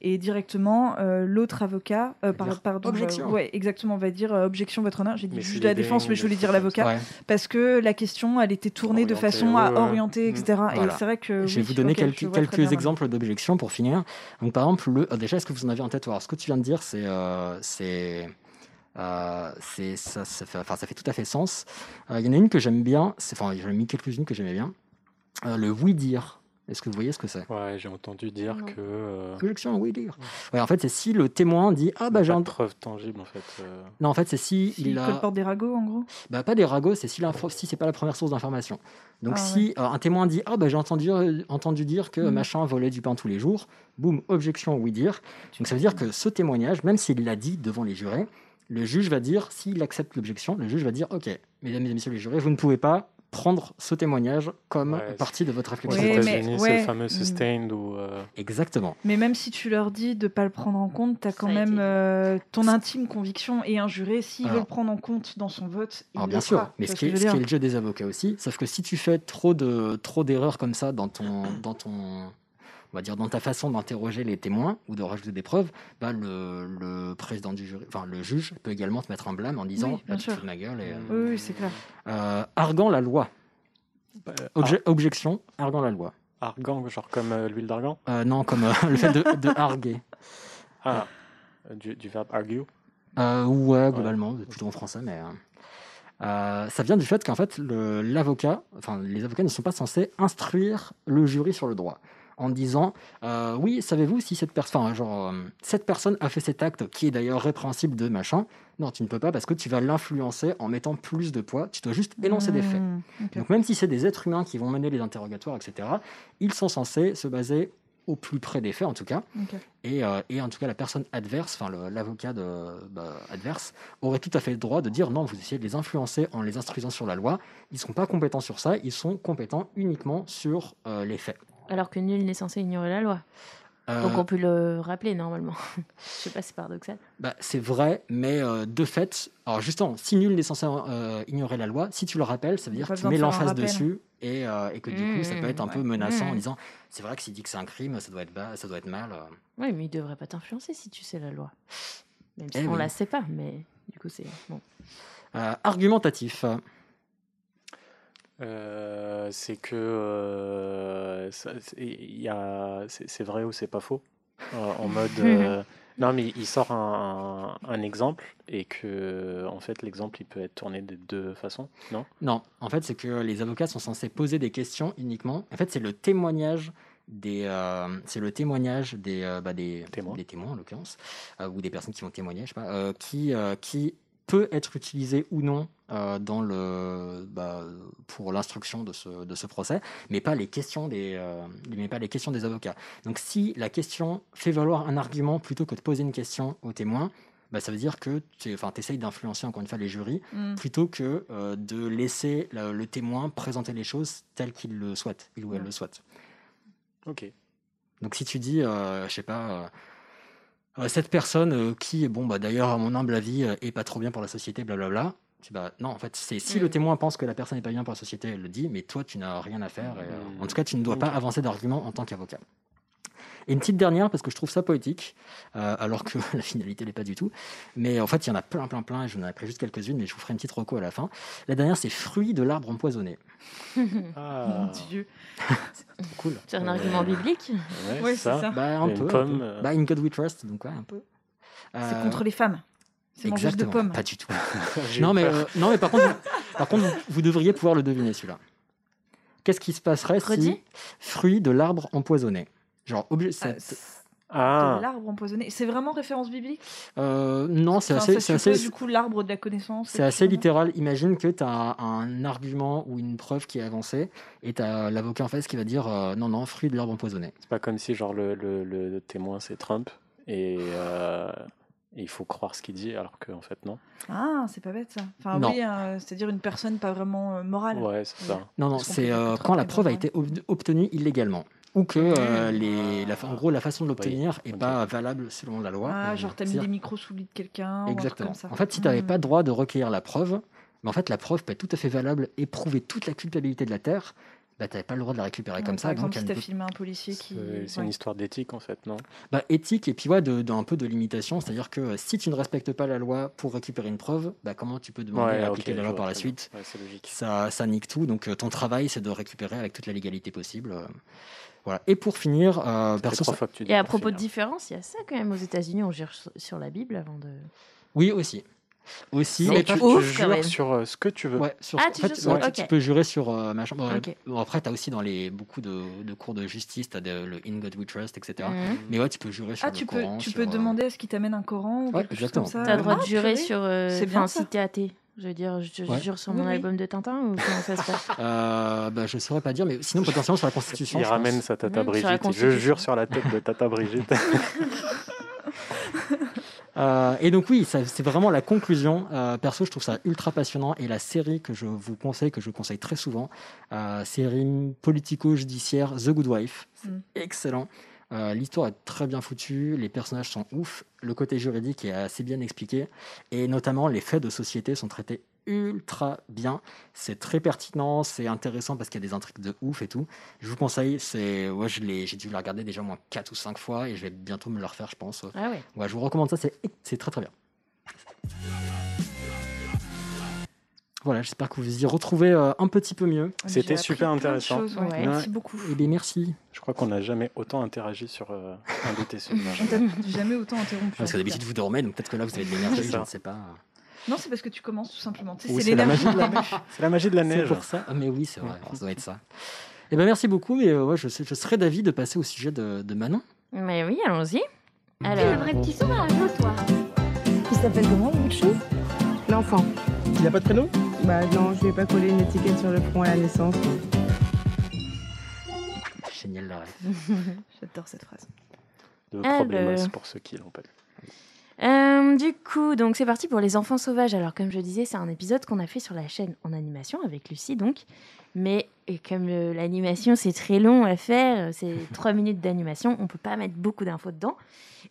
et directement euh, l'autre avocat, euh, par- dire pardon, objection. euh, ouais, exactement, va dire euh, objection votre honneur. J'ai dit Mais juge de la défense, mais je voulais dire l'avocat Ouais. parce que la question, elle était tournée de façon à orienter, etc. Voilà. Et c'est vrai que Je vais oui, vous donner quelques, quelques exemples d'objections pour finir. Donc, par exemple, le, déjà, est-ce que vous en avez en tête Alors, Ce que tu viens de dire, c'est, euh, c'est, euh, c'est, ça, ça fait, enfin, ça fait tout à fait sens. Euh, Il y en a une que j'aime bien. c'est- Enfin, j'en ai mis quelques-unes que j'aimais bien. Euh, le oui dire. Est-ce que vous voyez ce que c'est? Ouais, j'ai entendu dire Non. que. euh, Objection, oui dire. Ouais, en fait, c'est si le témoin dit ah bah j'ai de un... preuve tangible en fait. euh, Non, en fait, c'est si Si il a. des ragots, en gros. Bah, pas des ragots, c'est si, si c'est pas la première source d'information. Donc Ah, si euh, un témoin dit ah bah j'ai entendu euh, entendu dire que Mhm. machin volait du pain tous les jours, boum objection oui dire. Donc ça veut dire que ce témoignage, même s'il l'a dit devant les jurés, le juge va dire s'il accepte l'objection, le juge va dire ok mesdames et messieurs les jurés, vous ne pouvez pas prendre ce témoignage comme Ouais, partie de votre réflexion. Ouais, mais- États-Unis, c'est ouais. le fameux Mm. sustained ou. euh, Exactement. Mais même si tu leur dis de pas le prendre en compte, tu as quand même euh, ton intime conviction et un juré, s'il veut le prendre en compte dans son vote, il Alors le bien sûr, fera. mais ce qui, est, ce qui est le jeu des avocats aussi, sauf que si tu fais trop de trop d'erreurs comme ça dans ton dans ton on va dire dans ta façon d'interroger les témoins ou de rajouter des preuves, bah le, le président du jury, enfin le juge peut également te mettre un blâme en disant Oui, bien bah, tu ma gueule et, euh, Oui, oui, c'est clair. euh, arguant la loi. bah, Obje- objection, arguant la loi. ar- argan, genre comme euh, l'huile d'argan? Euh, non, comme euh, le fait de, de arguer. Ah, euh, du, du verbe argue? Euh, ouais, globalement, plutôt en français, mais euh, euh, ça vient du fait qu'en fait, le- l'avocat, enfin, les avocats ne sont pas censés instruire le jury sur le droit en disant euh, oui, savez-vous si cette personne, enfin, genre, euh, cette personne a fait cet acte qui est d'ailleurs répréhensible de machin? Non, tu ne peux pas parce que tu vas l'influencer en mettant plus de poids. Tu dois juste énoncer des faits. Mmh. Donc même si c'est des êtres humains qui vont mener les interrogatoires, etc., ils sont censés se baser au plus près des faits en tout cas. Et, euh, et en tout cas, la personne adverse, enfin l'avocat bah, adverse, aurait tout à fait le droit de dire non, vous essayez de les influencer en les instruisant sur la loi. Ils ne sont pas compétents sur ça, ils sont compétents uniquement sur euh, les faits. Alors que nul n'est censé ignorer la loi. Euh, Donc on peut le rappeler normalement. Je sais pas, c'est paradoxal. bah, c'est vrai, mais euh, de fait, alors justement, si nul n'est censé euh, ignorer la loi, si tu le rappelles, ça veut dire que tu mets l'emphase dessus et, euh, et que du coup, ça peut être un Mmh, peu menaçant en Mmh. disant c'est vrai que s'il dit que c'est un crime, ça doit être, bas, ça doit être mal. euh. Oui, mais il devrait pas t'influencer si tu sais la loi. Même si Eh on oui. la sait pas, mais du coup c'est bon. Euh, argumentatif. Euh, c'est que euh, c'est- vrai ou c'est pas faux? Euh, en mode, euh, non mais il sort un, un exemple et que en fait l'exemple il peut être tourné de deux façons, non? Non, en fait, c'est que les avocats sont censés poser des questions uniquement. En fait, c'est le témoignage des, euh, c'est le témoignage des, euh, bah, des, Témoins. des témoins en l'occurrence, euh, ou des personnes qui vont témoigner, je sais pas, qui, qui peut être utilisé ou non euh, dans le, bah, pour l'instruction de ce, de ce procès, mais pas les questions des, euh, mais pas les questions des avocats. Donc, si la question fait valoir un argument plutôt que de poser une question au témoin, bah, ça veut dire que tu enfin, essayes d'influencer encore une fois les jurys Mm. plutôt que euh, de laisser le, le témoin présenter les choses telles qu'il le souhaite, il ou elle Ouais. le souhaite. Ok. Donc si tu dis, euh, je sais pas, cette personne euh, qui, bon, bah d'ailleurs, à mon humble avis, euh, est pas trop bien pour la société, blablabla. Bah, non, en fait, c'est si le Mm. témoin pense que la personne n'est pas bien pour la société, elle le dit, mais toi, tu n'as rien à faire. et, euh, Mm. en tout cas, tu ne dois pas Ok. avancer d'argument en tant qu'avocat. Et une petite dernière, parce que je trouve ça poétique, euh, alors que la finalité n'est pas du tout. Mais en fait, il y en a plein, plein, plein, et j'en ai pris juste quelques-unes, mais je vous ferai une petite reco à la fin. La dernière, c'est Fruit de l'arbre empoisonné. Ah, Mon Dieu. Cool. C'est un Euh, argument biblique. ouais, Ouais, c'est ça. Bah, un Une peu. un pomme, peu. euh. Bah, In God We Trust, donc ouais, un peu. C'est Euh, contre les femmes. C'est mangeuse de Exactement, pommes. pas du tout. Non, mais, euh, non, mais par contre, vous, par contre, vous, vous devriez pouvoir le deviner celui-là. Qu'est-ce qui se passerait si Redis fruit de l'arbre empoisonné Genre, obligé, Ah, Ah, l'arbre empoisonné. C'est vraiment référence biblique? Euh, non, c'est Enfin, assez, ça c'est suppose, assez, du coup l'arbre de la connaissance. c'est assez littéral. Imagine que tu as un argument ou une preuve qui est avancée et tu as l'avocat en face qui va dire euh, non, non, fruit de l'arbre empoisonné. c'est pas comme si genre le, le, le témoin c'est Trump et, euh, et il faut croire ce qu'il dit alors qu'en fait non. Ah, c'est pas bête ça. Enfin Non. oui, euh, c'est-à-dire une personne pas vraiment euh, morale. Ouais, c'est ça. Non, non, c'est euh, quand la preuve a été ob- obtenue illégalement. Ou que euh, Mmh. les, la, en gros, la façon de l'obtenir n'est pas valable selon la loi. Ah, genre t'as mis des micros sous le lit de quelqu'un. Exactement. comme ça. En fait, si tu n'avais Hmm. pas le droit de recueillir la preuve, mais en fait, la preuve peut être tout à fait valable et prouver toute la culpabilité de la Terre, bah, tu n'avais pas le droit de la récupérer Ouais, comme ça. exemple, donc, si t'as peut- filmé un policier qui. C'est ouais. une histoire d'éthique en fait, non? Bah, éthique et puis ouais, de, de- un peu de limitation. C'est-à-dire que euh, si tu ne respectes pas la loi pour récupérer une preuve, bah, comment tu peux demander à ok, appliquer la loi par la suite? Ouais, c'est logique. ça, ça nique tout. Donc, euh, ton travail, c'est de récupérer avec toute la légalité possible. Voilà. Et pour finir, euh, fait perso, ça- tu Et à propos de finir. différence, il y a ça quand même aux États-Unis, on gère sur- la Bible avant de. oui aussi. Aussi, mais tu, tu- ouf, tu jures sur euh, ce que tu veux. Ouais, sur, Ah, en tu fait, sur- ouais, ok. tu peux jurer sur euh, machin. Bon, Ok. bon, après, tu as aussi dans les, beaucoup de, de cours de justice, tu as le In God We Trust, etc. Mhm. Mais ouais, tu peux jurer sur Ah, le tu peux, Coran. tu sur, peux euh, demander à ce qu'il t'amène un Coran ou Ouais, quelque chose comme exactement. ça. T'as le droit Ah, de jurer purée. sur. euh, C'est bien, ça. si t'es athée. Je veux dire, je, Ouais. jure sur mon oui. album de Tintin ou comment ça se passe? Euh, bah, je saurais pas dire, mais sinon, potentiellement sur la Constitution. Il ramène pense. sa tata Brigitte. Je jure sur la tête de tata Brigitte. Euh, et donc, oui, c'est vraiment la conclusion. Euh, perso, je trouve ça ultra passionnant. Et la série que je vous conseille, que je conseille très souvent, euh, série politico-judiciaire The Good Wife. C'est Mm. excellent. Euh, L'histoire est très bien foutue, les personnages sont ouf, le côté juridique est assez bien expliqué, et notamment les faits de société sont traités ultra bien. C'est très pertinent, c'est intéressant parce qu'il y a des intrigues de ouf et tout. Je vous conseille, c'est, ouais, j'ai dû la regarder déjà au moins 4 ou 5 fois et je vais bientôt me le refaire, je pense. Ah ouais. Ouais, je vous recommande ça, c'est, c'est très très bien. Voilà, j'espère que vous y retrouvez euh, un petit peu mieux. C'était super intéressant. choses, ouais. Ouais. Merci beaucoup. Eh bien, merci. Je crois qu'on n'a jamais autant interagi sur euh, un de tes sujets. On t'a jamais autant interrompu. Parce que d'habitude vous dormez, donc peut-être que là vous avez de l'énergie, C'est je ne sais pas. Non, c'est parce que tu commences tout simplement. Tu sais, Ou c'est c'est la l'énergie magie de la C'est la magie de la C'est neige. pour ça. Ah, mais oui, c'est vrai, ça doit être ça. Eh ben merci beaucoup, mais euh, ouais, je, serais d'avis de passer au sujet de, de Manon. Mais oui, allons-y. T'es le Alors, vrai petit sauvage, toi. Il s'appelle comment le chou L'enfant. Il n'a pas de prénom? Bah non, je vais pas coller une étiquette sur le front à la naissance. Génial la. J'adore cette phrase. De Alors. problemos pour ceux qui l'ont pas lu. Euh, du coup, donc c'est parti pour les enfants sauvages. Alors comme je disais, c'est un épisode qu'on a fait sur la chaîne en animation avec Lucie donc. Mais et comme euh, l'animation c'est très long à faire, euh, c'est trois minutes d'animation, on peut pas mettre beaucoup d'infos dedans.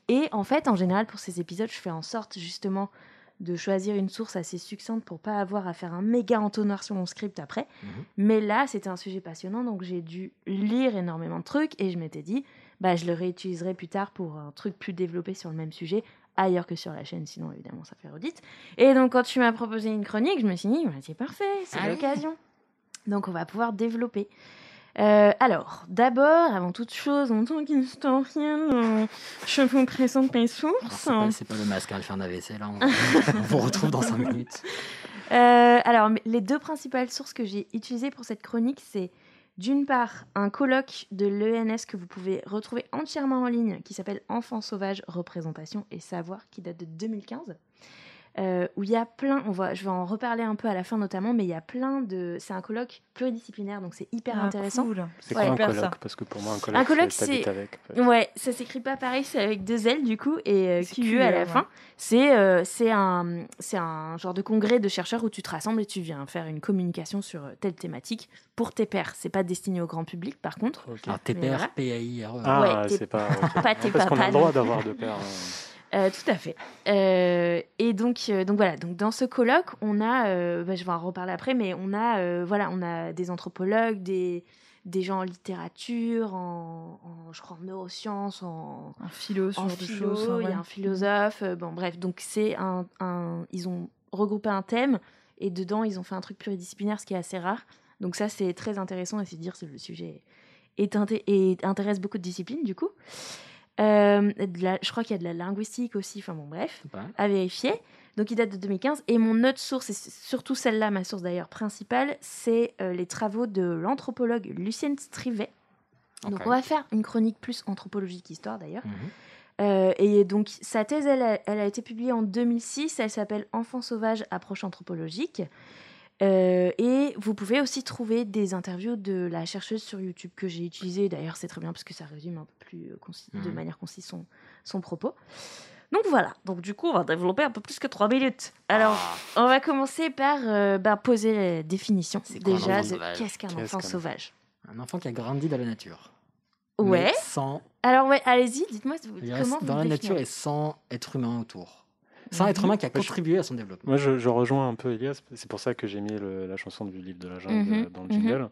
Et en fait, en général pour ces épisodes, je fais en sorte justement de choisir une source assez succincte pour pas avoir à faire un méga entonnoir sur mon script après. Mais là, c'était un sujet passionnant, donc j'ai dû lire énormément de trucs et je m'étais dit, bah, je le réutiliserai plus tard pour un truc plus développé sur le même sujet ailleurs que sur la chaîne, sinon évidemment ça fait redite. Et donc quand tu m'as proposé une chronique, je me suis dit, bah, c'est parfait, c'est Allez. l'occasion. Donc on va pouvoir développer. Euh, alors, d'abord, avant toute chose, en tant qu'historienne, euh, je vous présente mes sources. C'est pas, pas le masque, hein, elle fait un AVC là. On, on vous retrouve dans 5 minutes. Euh, alors, les deux principales sources que j'ai utilisées pour cette chronique, c'est d'une part un colloque de l'ENS que vous pouvez retrouver entièrement en ligne qui s'appelle Enfants sauvages, représentation et savoir, qui date de 2015. Euh, où il y a plein, on va, je vais en reparler un peu à la fin notamment, mais il y a plein de. C'est un colloque pluridisciplinaire, donc c'est hyper Ah, intéressant. cool. C'est Ouais. quoi un Super, colloque ça. Parce que pour moi, un colloque, Un colloque, c'est t'habites c'est- avec. en fait. Ouais, ça s'écrit pas pareil, c'est avec deux L du coup et euh, QE à la fin. C'est euh, c'est un, c'est un genre de congrès de chercheurs où tu te rassembles et tu viens faire une communication sur euh, telle thématique pour tes pairs. C'est pas destiné au grand public par contre. Ok. Alors, Mais TPR, voilà. PAIRE. Ah, Ouais, t'es- c'est pas. pas tes Parce qu'on a le droit d'avoir deux paires. Euh, tout à fait. Euh, et donc, euh, donc voilà. Donc dans ce colloque, on a, bah, je vais en reparler après, mais on a, voilà, on a des anthropologues, des des gens en littérature, en, en- je crois en neurosciences, en, Un philo, en philo, il y a un philosophe, bon bref, donc c'est un, un- ils ont regroupé un thème et dedans ils ont fait un truc pluridisciplinaire, ce qui est assez rare. Donc ça c'est très intéressant et c'est dire que le sujet est et intéresse beaucoup de disciplines du coup. Euh, de la- je crois qu'il y a de la linguistique aussi, enfin bon bref, Ouais. à vérifier. Donc il date de 2015 et mon autre source, et surtout celle-là, ma source d'ailleurs principale, c'est euh, les travaux de l'anthropologue Lucienne Strivet. Donc on va faire une chronique plus anthropologie qu'histoire d'ailleurs. Mhm. Euh, et donc, sa thèse, elle a, elle a été publiée en 2006. Elle s'appelle Enfants sauvages, approche anthropologique. Euh, et vous pouvez aussi trouver des interviews de la chercheuse sur YouTube que j'ai utilisées. D'ailleurs, c'est très bien parce que ça résume un peu plus euh, de Mhm. manière concise son, son propos. Donc voilà. Donc du coup, on va développer un peu plus que trois minutes. Alors, Ah, on va commencer par euh, bah, poser la définition déjà qu'est-ce qu'un enfant sauvage. un enfant qui a grandi dans la nature. Ouais. Mais sans. Alors ouais, allez-y, dites-moi comment vous dans la nature et sans être humain autour. Sans Mhm. être humain qui a contribué à son développement. Moi, je, je rejoins un peu Elias. C'est pour ça que j'ai mis le- la chanson du livre de la jungle Mhm, euh, dans le mhm. jingle.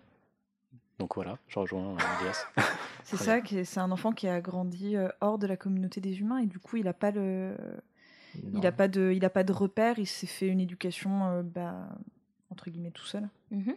Donc voilà, je rejoins euh, Elias. C'est ça, c'est un enfant qui a grandi euh, hors de la communauté des humains et du coup il n'a pas le, Non. il a pas de, il a pas de repère. Il s'est fait une éducation euh, bah, entre guillemets tout seul. Mhm.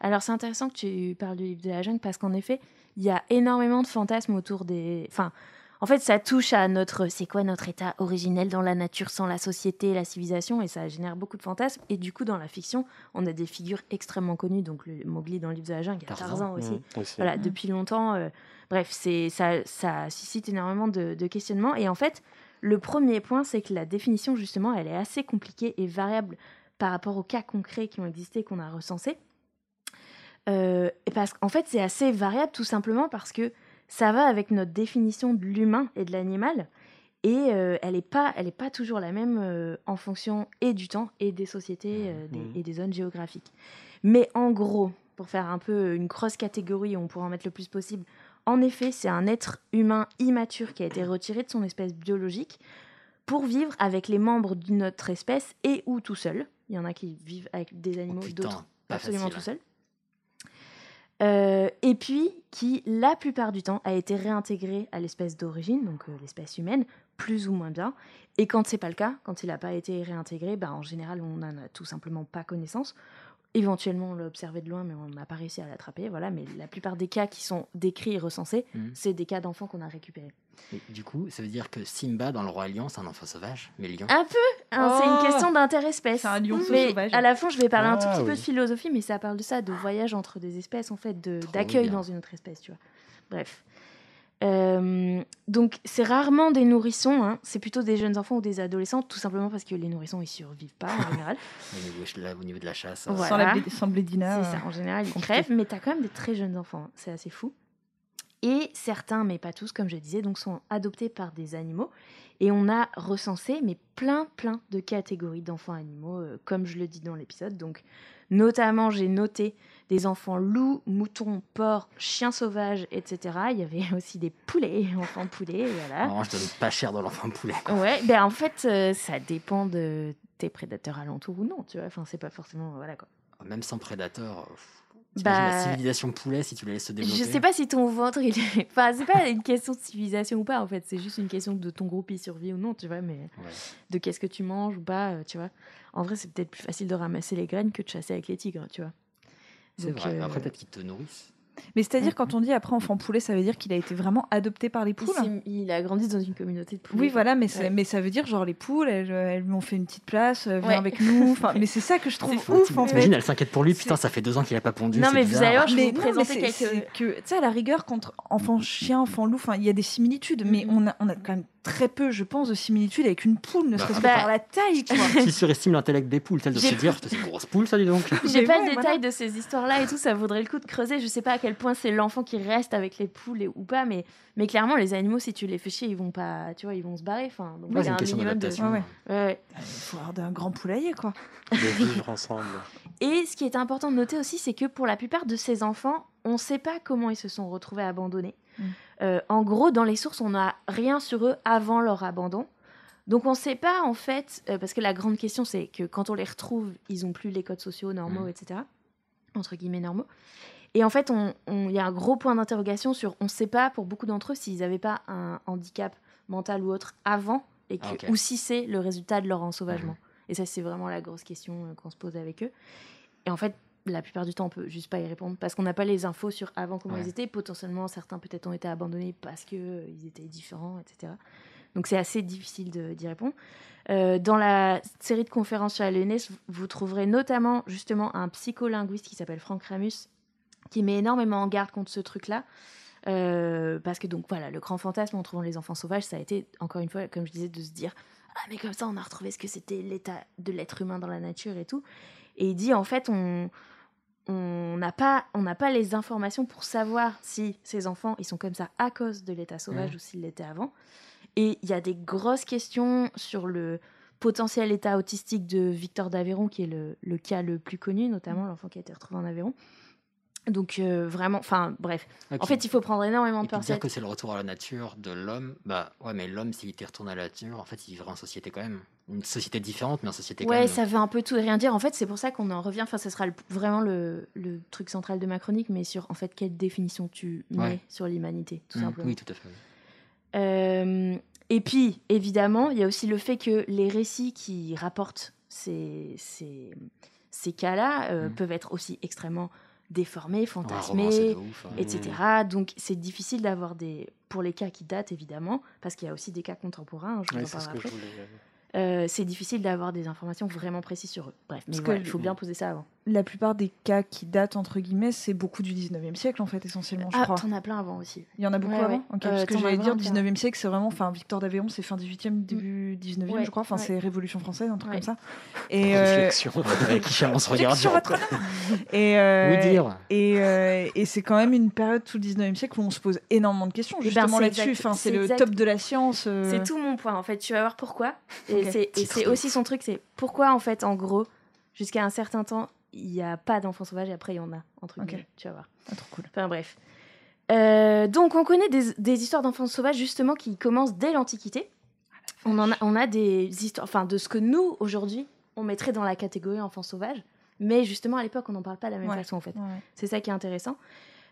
Alors c'est intéressant que tu parles du livre de la jungle parce qu'en effet, il y a énormément de fantasmes autour des... Enfin, en fait, ça touche à notre... C'est quoi notre état originel dans la nature sans la société, la civilisation Et ça génère beaucoup de fantasmes. Et du coup, dans la fiction, on a des figures extrêmement connues. Donc le Mowgli dans le livre de la jungle, il y a Tarzan. Tarzan aussi. Mhm, aussi. Voilà, Mhm. depuis longtemps. euh, bref, c'est ça, ça suscite énormément de, de questionnements. Et en fait, le premier point, c'est que la définition, justement, elle est assez compliquée et variable par rapport aux cas concrets qui ont existé, qu'on a recensés. Euh, et parce qu'en fait, c'est assez variable tout simplement parce que ça va avec notre définition de l'humain et de l'animal. Et euh, elle n'est pas, elle est pas toujours la même euh, en fonction et du temps et des sociétés euh, des- Mhm. et des zones géographiques. Mais en gros, pour faire un peu une grosse catégorie, on pourra en mettre le plus possible, en effet, c'est un être humain immature qui a été retiré de son espèce biologique pour vivre avec les membres d'une autre espèce et ou tout seul. Il y en a qui vivent avec des animaux, Oh d'autres absolument facile. tout seul. Euh, et puis qui, la plupart du temps, a été réintégré à l'espèce d'origine, donc euh, l'espèce humaine, plus ou moins bien. Et quand c'est pas le cas, quand il n'a pas été réintégré, bah, en général, on n'en a tout simplement pas connaissance. Éventuellement, on l'a observé de loin, mais on n'a pas réussi à l'attraper. Voilà. Mais la plupart des cas qui sont décrits et recensés, Mhm. c'est des cas d'enfants qu'on a récupérés. Et du coup, ça veut dire que Simba dans le roi lion, c'est un enfant sauvage, mais lion. Un peu hein, C'est Oh une question d'interespèce. C'est un Mais sauvage. à la fin, je vais parler un tout Ah, petit peu oui. de philosophie, mais ça parle de ça, de voyage entre des espèces, en fait, d'accueil dans une autre espèce, tu vois. Bref. Euh, donc, c'est rarement des nourrissons, hein. c'est plutôt des jeunes enfants ou des adolescents, tout simplement parce que les nourrissons, ils survivent pas en général. Au niveau, là, au niveau de la chasse. euh, Voilà. Sans, la. C'est ça, en général, ils crèvent, mais t'as quand même des très jeunes enfants, hein. c'est assez fou. Et certains, mais pas tous, comme je disais, donc sont adoptés par des animaux. Et on a recensé mais plein, plein de catégories d'enfants animaux, euh, comme je le dis dans l'épisode. Donc, notamment, j'ai noté des enfants loups, moutons, porcs, chiens sauvages, etc. Il y avait aussi des poulets, enfants poulets, voilà. Non, je donne pas cher dans l'enfant poulet. quoi. Ouais, ben en fait, euh, ça dépend de tes prédateurs alentours ou non, tu vois. Enfin, c'est pas forcément. Voilà quoi. Même sans prédateur. pff, Bah, la civilisation poulet si tu les laisses se développer. Je sais pas si ton ventre, il est. Enfin, c'est pas une question de civilisation ou pas, en fait. C'est juste une question de ton groupe, il survit ou non, tu vois. Mais Ouais. de qu'est-ce que tu manges ou pas, euh, tu vois. En vrai, c'est peut-être plus facile de ramasser les graines que de chasser avec les tigres, tu vois. C'est Donc, vrai. euh, Après, peut-être qu'ils te nourrissent. Mais c'est-à-dire, quand on dit après enfant poulet, ça veut dire qu'il a été vraiment adopté par les il, poules il a grandi dans une communauté de poulets. Oui, voilà, mais, c'est- Ouais. mais ça veut dire, genre, les poules, elles, elles lui ont fait une petite place, euh, viens Ouais. avec nous. Enfin, mais c'est ça que je trouve C'est ouf, en fait. Elle s'inquiète pour lui. Putain, ça fait deux ans qu'il a pas pondu. Non, mais vous allez voir, je vais mais vous présenter quelques. tu sais, à la rigueur, contre enfant chien, enfant loup, enfin, il y a des similitudes, mais Mhm. on, a, on a quand même très peu, je pense, de similitudes avec une poule, ne Bah, serait-ce que bah, par la taille, quoi. Qui surestime l'intellect des poules, tel de se dire, Putain, c'est une grosse poule, ça, dis donc. J'ai pas ouais, le voilà. détail de ces histoires-là et tout, ça vaudrait le coup de creuser. Je sais pas à quel point c'est l'enfant qui reste avec les poules et- ou pas, mais, mais clairement, les animaux, si tu les fais chier, ils vont pas, tu vois, ils vont se barrer. Enfin, donc Ouais, il y c'est a un question minimum de- d'adaptation. Ouais, Ouais, ouais. Il faut avoir un grand poulailler, quoi. De vivre ensemble. Et ce qui est important de noter aussi, c'est que pour la plupart de ces enfants, on ne sait pas comment ils se sont retrouvés abandonnés. Mm. Euh, en gros, dans les sources, on n'a rien sur eux avant leur abandon. Donc on ne sait pas en fait, euh, parce que la grande question c'est que quand on les retrouve, ils n'ont plus les codes sociaux normaux, Mm. etc. Entre guillemets normaux. Et en fait, il y a un gros point d'interrogation sur, on ne sait pas pour beaucoup d'entre eux s'ils n'avaient pas un handicap mental ou autre avant, et que, Ah, ou si c'est le résultat de leur ensauvagement. Et ça, c'est vraiment la grosse question euh, qu'on se pose avec eux. Et en fait, la plupart du temps, on peut juste pas y répondre parce qu'on n'a pas les infos sur avant comment Ouais. ils étaient. Potentiellement, certains peut-être ont été abandonnés parce que euh, ils étaient différents, etc. Donc c'est assez difficile d'y répondre. Euh, dans la série de conférences sur la vous trouverez notamment justement un psycholinguiste qui s'appelle Franck Ramus, qui met énormément en garde contre ce truc-là. Euh, parce que donc voilà, le grand fantasme en trouvant les enfants sauvages, ça a été encore une fois, comme je disais, de se dire ah mais comme ça on a retrouvé ce que c'était l'état de l'être humain dans la nature et tout. Et il dit en fait on on n'a pas on n'a pas les informations pour savoir si ces enfants ils sont comme ça à cause de l'état sauvage ou s'ils l'étaient avant. Et il y a des grosses questions sur le potentiel état autistique de Victor d'Aveyron, qui est le, le cas le plus connu, notamment l'enfant qui a été retrouvé en Aveyron. Donc euh, vraiment, enfin bref. En fait, il faut prendre énormément de puis dire pincettes. que c'est le retour à la nature de l'homme, bah ouais, mais l'homme, s'il était retourné à la nature, en fait, il vivrait en société quand même. Une société différente, mais en société quand Ouais, même. ça veut un peu tout et rien dire. En fait, c'est pour ça qu'on en revient. Enfin, ce sera le- vraiment le, le truc central de ma chronique, mais sur en fait quelle définition tu mets Ouais. sur l'humanité, tout Mm, simplement. Oui, tout à fait. Euh, et puis, évidemment, il y a aussi le fait que les récits qui rapportent ces, ces, ces cas-là euh, Mm. peuvent être aussi extrêmement déformés, fantasmés, ouf, hein. etc. Donc, c'est difficile d'avoir des. Pour les cas qui datent, évidemment, parce qu'il y a aussi des cas contemporains, hein, je vous Ouais, en c'est ce que je après. voulais. Euh, c'est difficile d'avoir des informations vraiment précises sur eux. Bref, mais Parce que voilà, il le- faut bien poser ça avant. La plupart des cas qui datent, entre guillemets, c'est beaucoup du 19e siècle, en fait, essentiellement, je Ah, crois. t'en as plein avant aussi. Il y en a beaucoup Ouais, avant ouais. Ok, Euh, Parce que j'allais dire, vraiment 19e siècle, c'est vraiment. Enfin, Victor d'Aveyron, c'est fin 18e, début 19e, Ouais, je crois. Enfin, ouais. c'est Révolution française, un truc Ouais. comme ça. Et. euh, Réflexion. Qui on se regarde. Et, euh, dire. Et, euh, et c'est quand même une période tout le 19e siècle où on se pose énormément de questions, ben, justement là-dessus. Enfin, c'est le top de la science. C'est tout mon point en fait. Tu vas voir pourquoi. Et c'est- et aussi son truc, c'est pourquoi en fait, en gros, jusqu'à un certain temps, il n'y a pas d'enfants sauvages et après il y en a entre Ok. guillemets. Tu vas voir. Ah, trop cool. Enfin bref. Euh, donc on connaît des, des histoires d'enfants sauvages justement qui commencent dès l'Antiquité. On en a, on a des histoires, enfin de ce que nous aujourd'hui on mettrait dans la catégorie enfants sauvages, mais justement à l'époque on n'en parle pas de la même Ouais. façon en fait. Ouais. C'est ça qui est intéressant.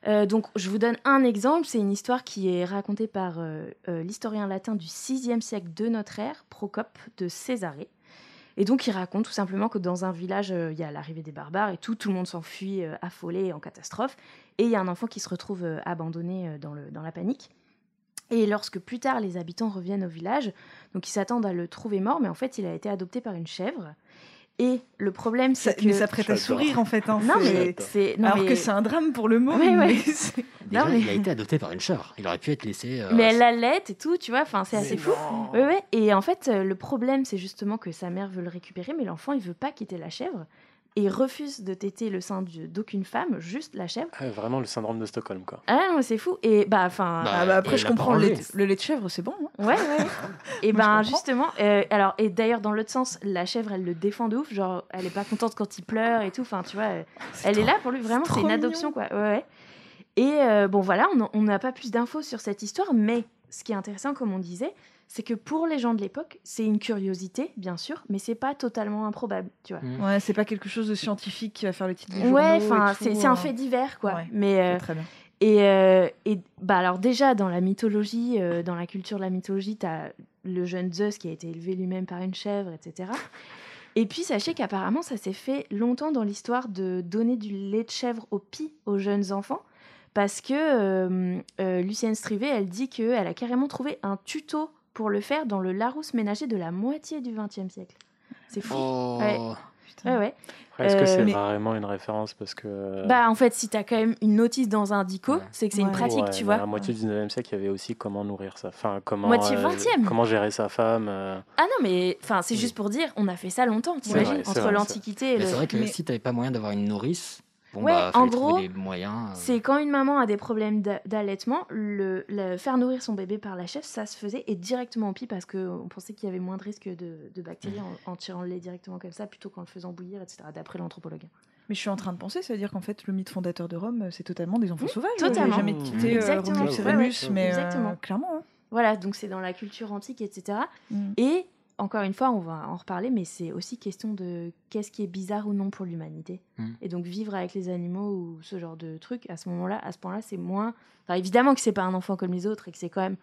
Euh, donc, je vous donne un exemple. C'est une histoire qui est racontée par euh, euh, l'historien latin du 6e siècle de notre ère, Procope de Césarée. Et donc, il raconte tout simplement que dans un village, il y a l'arrivée des barbares et tout, tout le monde s'enfuit affolé en catastrophe. Et il y a un enfant qui se retrouve abandonné dans, le, dans la panique. Et lorsque plus tard les habitants reviennent au village, donc ils s'attendent à le trouver mort, mais en fait il a été adopté par une chèvre. Et le problème Ça- c'est que Mais ça prête à sourire, en fait. hein, non mais c'est Alors mais- que c'est un drame pour le mot. Ouais, mais ouais. c'est- Déjà, Non, mais- il a été adopté par une chèvre. Il aurait pu être laissé. euh, Mais elle l'allait et tout, tu vois, enfin c'est assez fou. Ouais, ouais. Et en fait, euh, le problème, c'est justement que sa mère veut le récupérer, mais l'enfant, il veut pas quitter la chèvre. Et refuse de téter le sein d'aucune femme, juste la chèvre. Ouais, vraiment le syndrome de Stockholm, quoi. Ah non, c'est fou. Et bah, enfin. Ah bah après, je comprends, le lait, le lait de chèvre, c'est bon. hein. Ouais, ouais. et ben justement, euh, alors et d'ailleurs dans l'autre sens, la chèvre elle le défend de ouf, genre elle est pas contente quand il pleure et tout. Enfin tu vois, euh, elle est là pour lui vraiment, c'est une adoption quoi. Ouais, ouais. Et euh, bon voilà, on n'a pas plus d'infos sur cette histoire, mais ce qui est intéressant comme on disait, c'est que pour les gens de l'époque, c'est une curiosité bien sûr, mais c'est pas totalement improbable, tu vois. Mm. Ouais, c'est pas quelque chose de scientifique qui va faire le titre du Ouais, journaux et enfin c'est un hein. fait divers quoi. Ouais, mais euh, très bien. et, euh, et bah alors déjà dans la mythologie, euh, dans la culture de la mythologie, tu as le jeune Zeus qui a été élevé lui-même par une chèvre, etc. Et puis sachez qu'apparemment ça s'est fait longtemps dans l'histoire de donner du lait de chèvre au pis aux jeunes enfants. Parce que euh, euh, Lucienne Strivet, elle dit qu'elle a carrément trouvé un tuto pour le faire dans le Larousse ménager de la moitié du XXe siècle. C'est fou. Oh. Ouais. Ouais, Est-ce que Euh, c'est mais- vraiment une référence Parce que. euh, Bah en fait, si t'as quand même une notice dans un dico, c'est que c'est une pratique, ouais, tu vois. À la moitié du 19e siècle, il y avait aussi comment nourrir sa Enfin, comment. Moitié euh, 20e. comment gérer sa femme. euh, Ah non, mais enfin, c'est juste pour dire, on a fait ça longtemps, t'imagines, entre l'Antiquité et Mais le. c'est vrai que Mais si t'avais pas moyen d'avoir une nourrice, bon Ouais, bah en gros, euh. C'est quand une maman a des problèmes d'a- d'allaitement, le, le faire nourrir son bébé par la chèvre, ça se faisait et directement au pied parce qu'on pensait qu'il y avait moins de risques de, de bactéries en, en tirant le lait directement comme ça plutôt qu'en le faisant bouillir, etc. D'après l'anthropologue. Mais je suis en train de penser, ça veut dire qu'en fait, le mythe fondateur de Rome, c'est totalement des enfants sauvages. totalement. Jamais quitté euh, Exactement. Romulus Ouais, Rémus, ouais, mais euh, exactement. clairement. hein. Voilà, donc c'est dans la culture antique, etc. Et encore une fois, on va en reparler, mais c'est aussi question de qu'est-ce qui est bizarre ou non pour l'humanité. Mm. Et donc vivre avec les animaux ou ce genre de truc, à ce moment-là, à ce point-là, c'est moins. Enfin, évidemment que c'est pas un enfant comme les autres et que c'est quand même,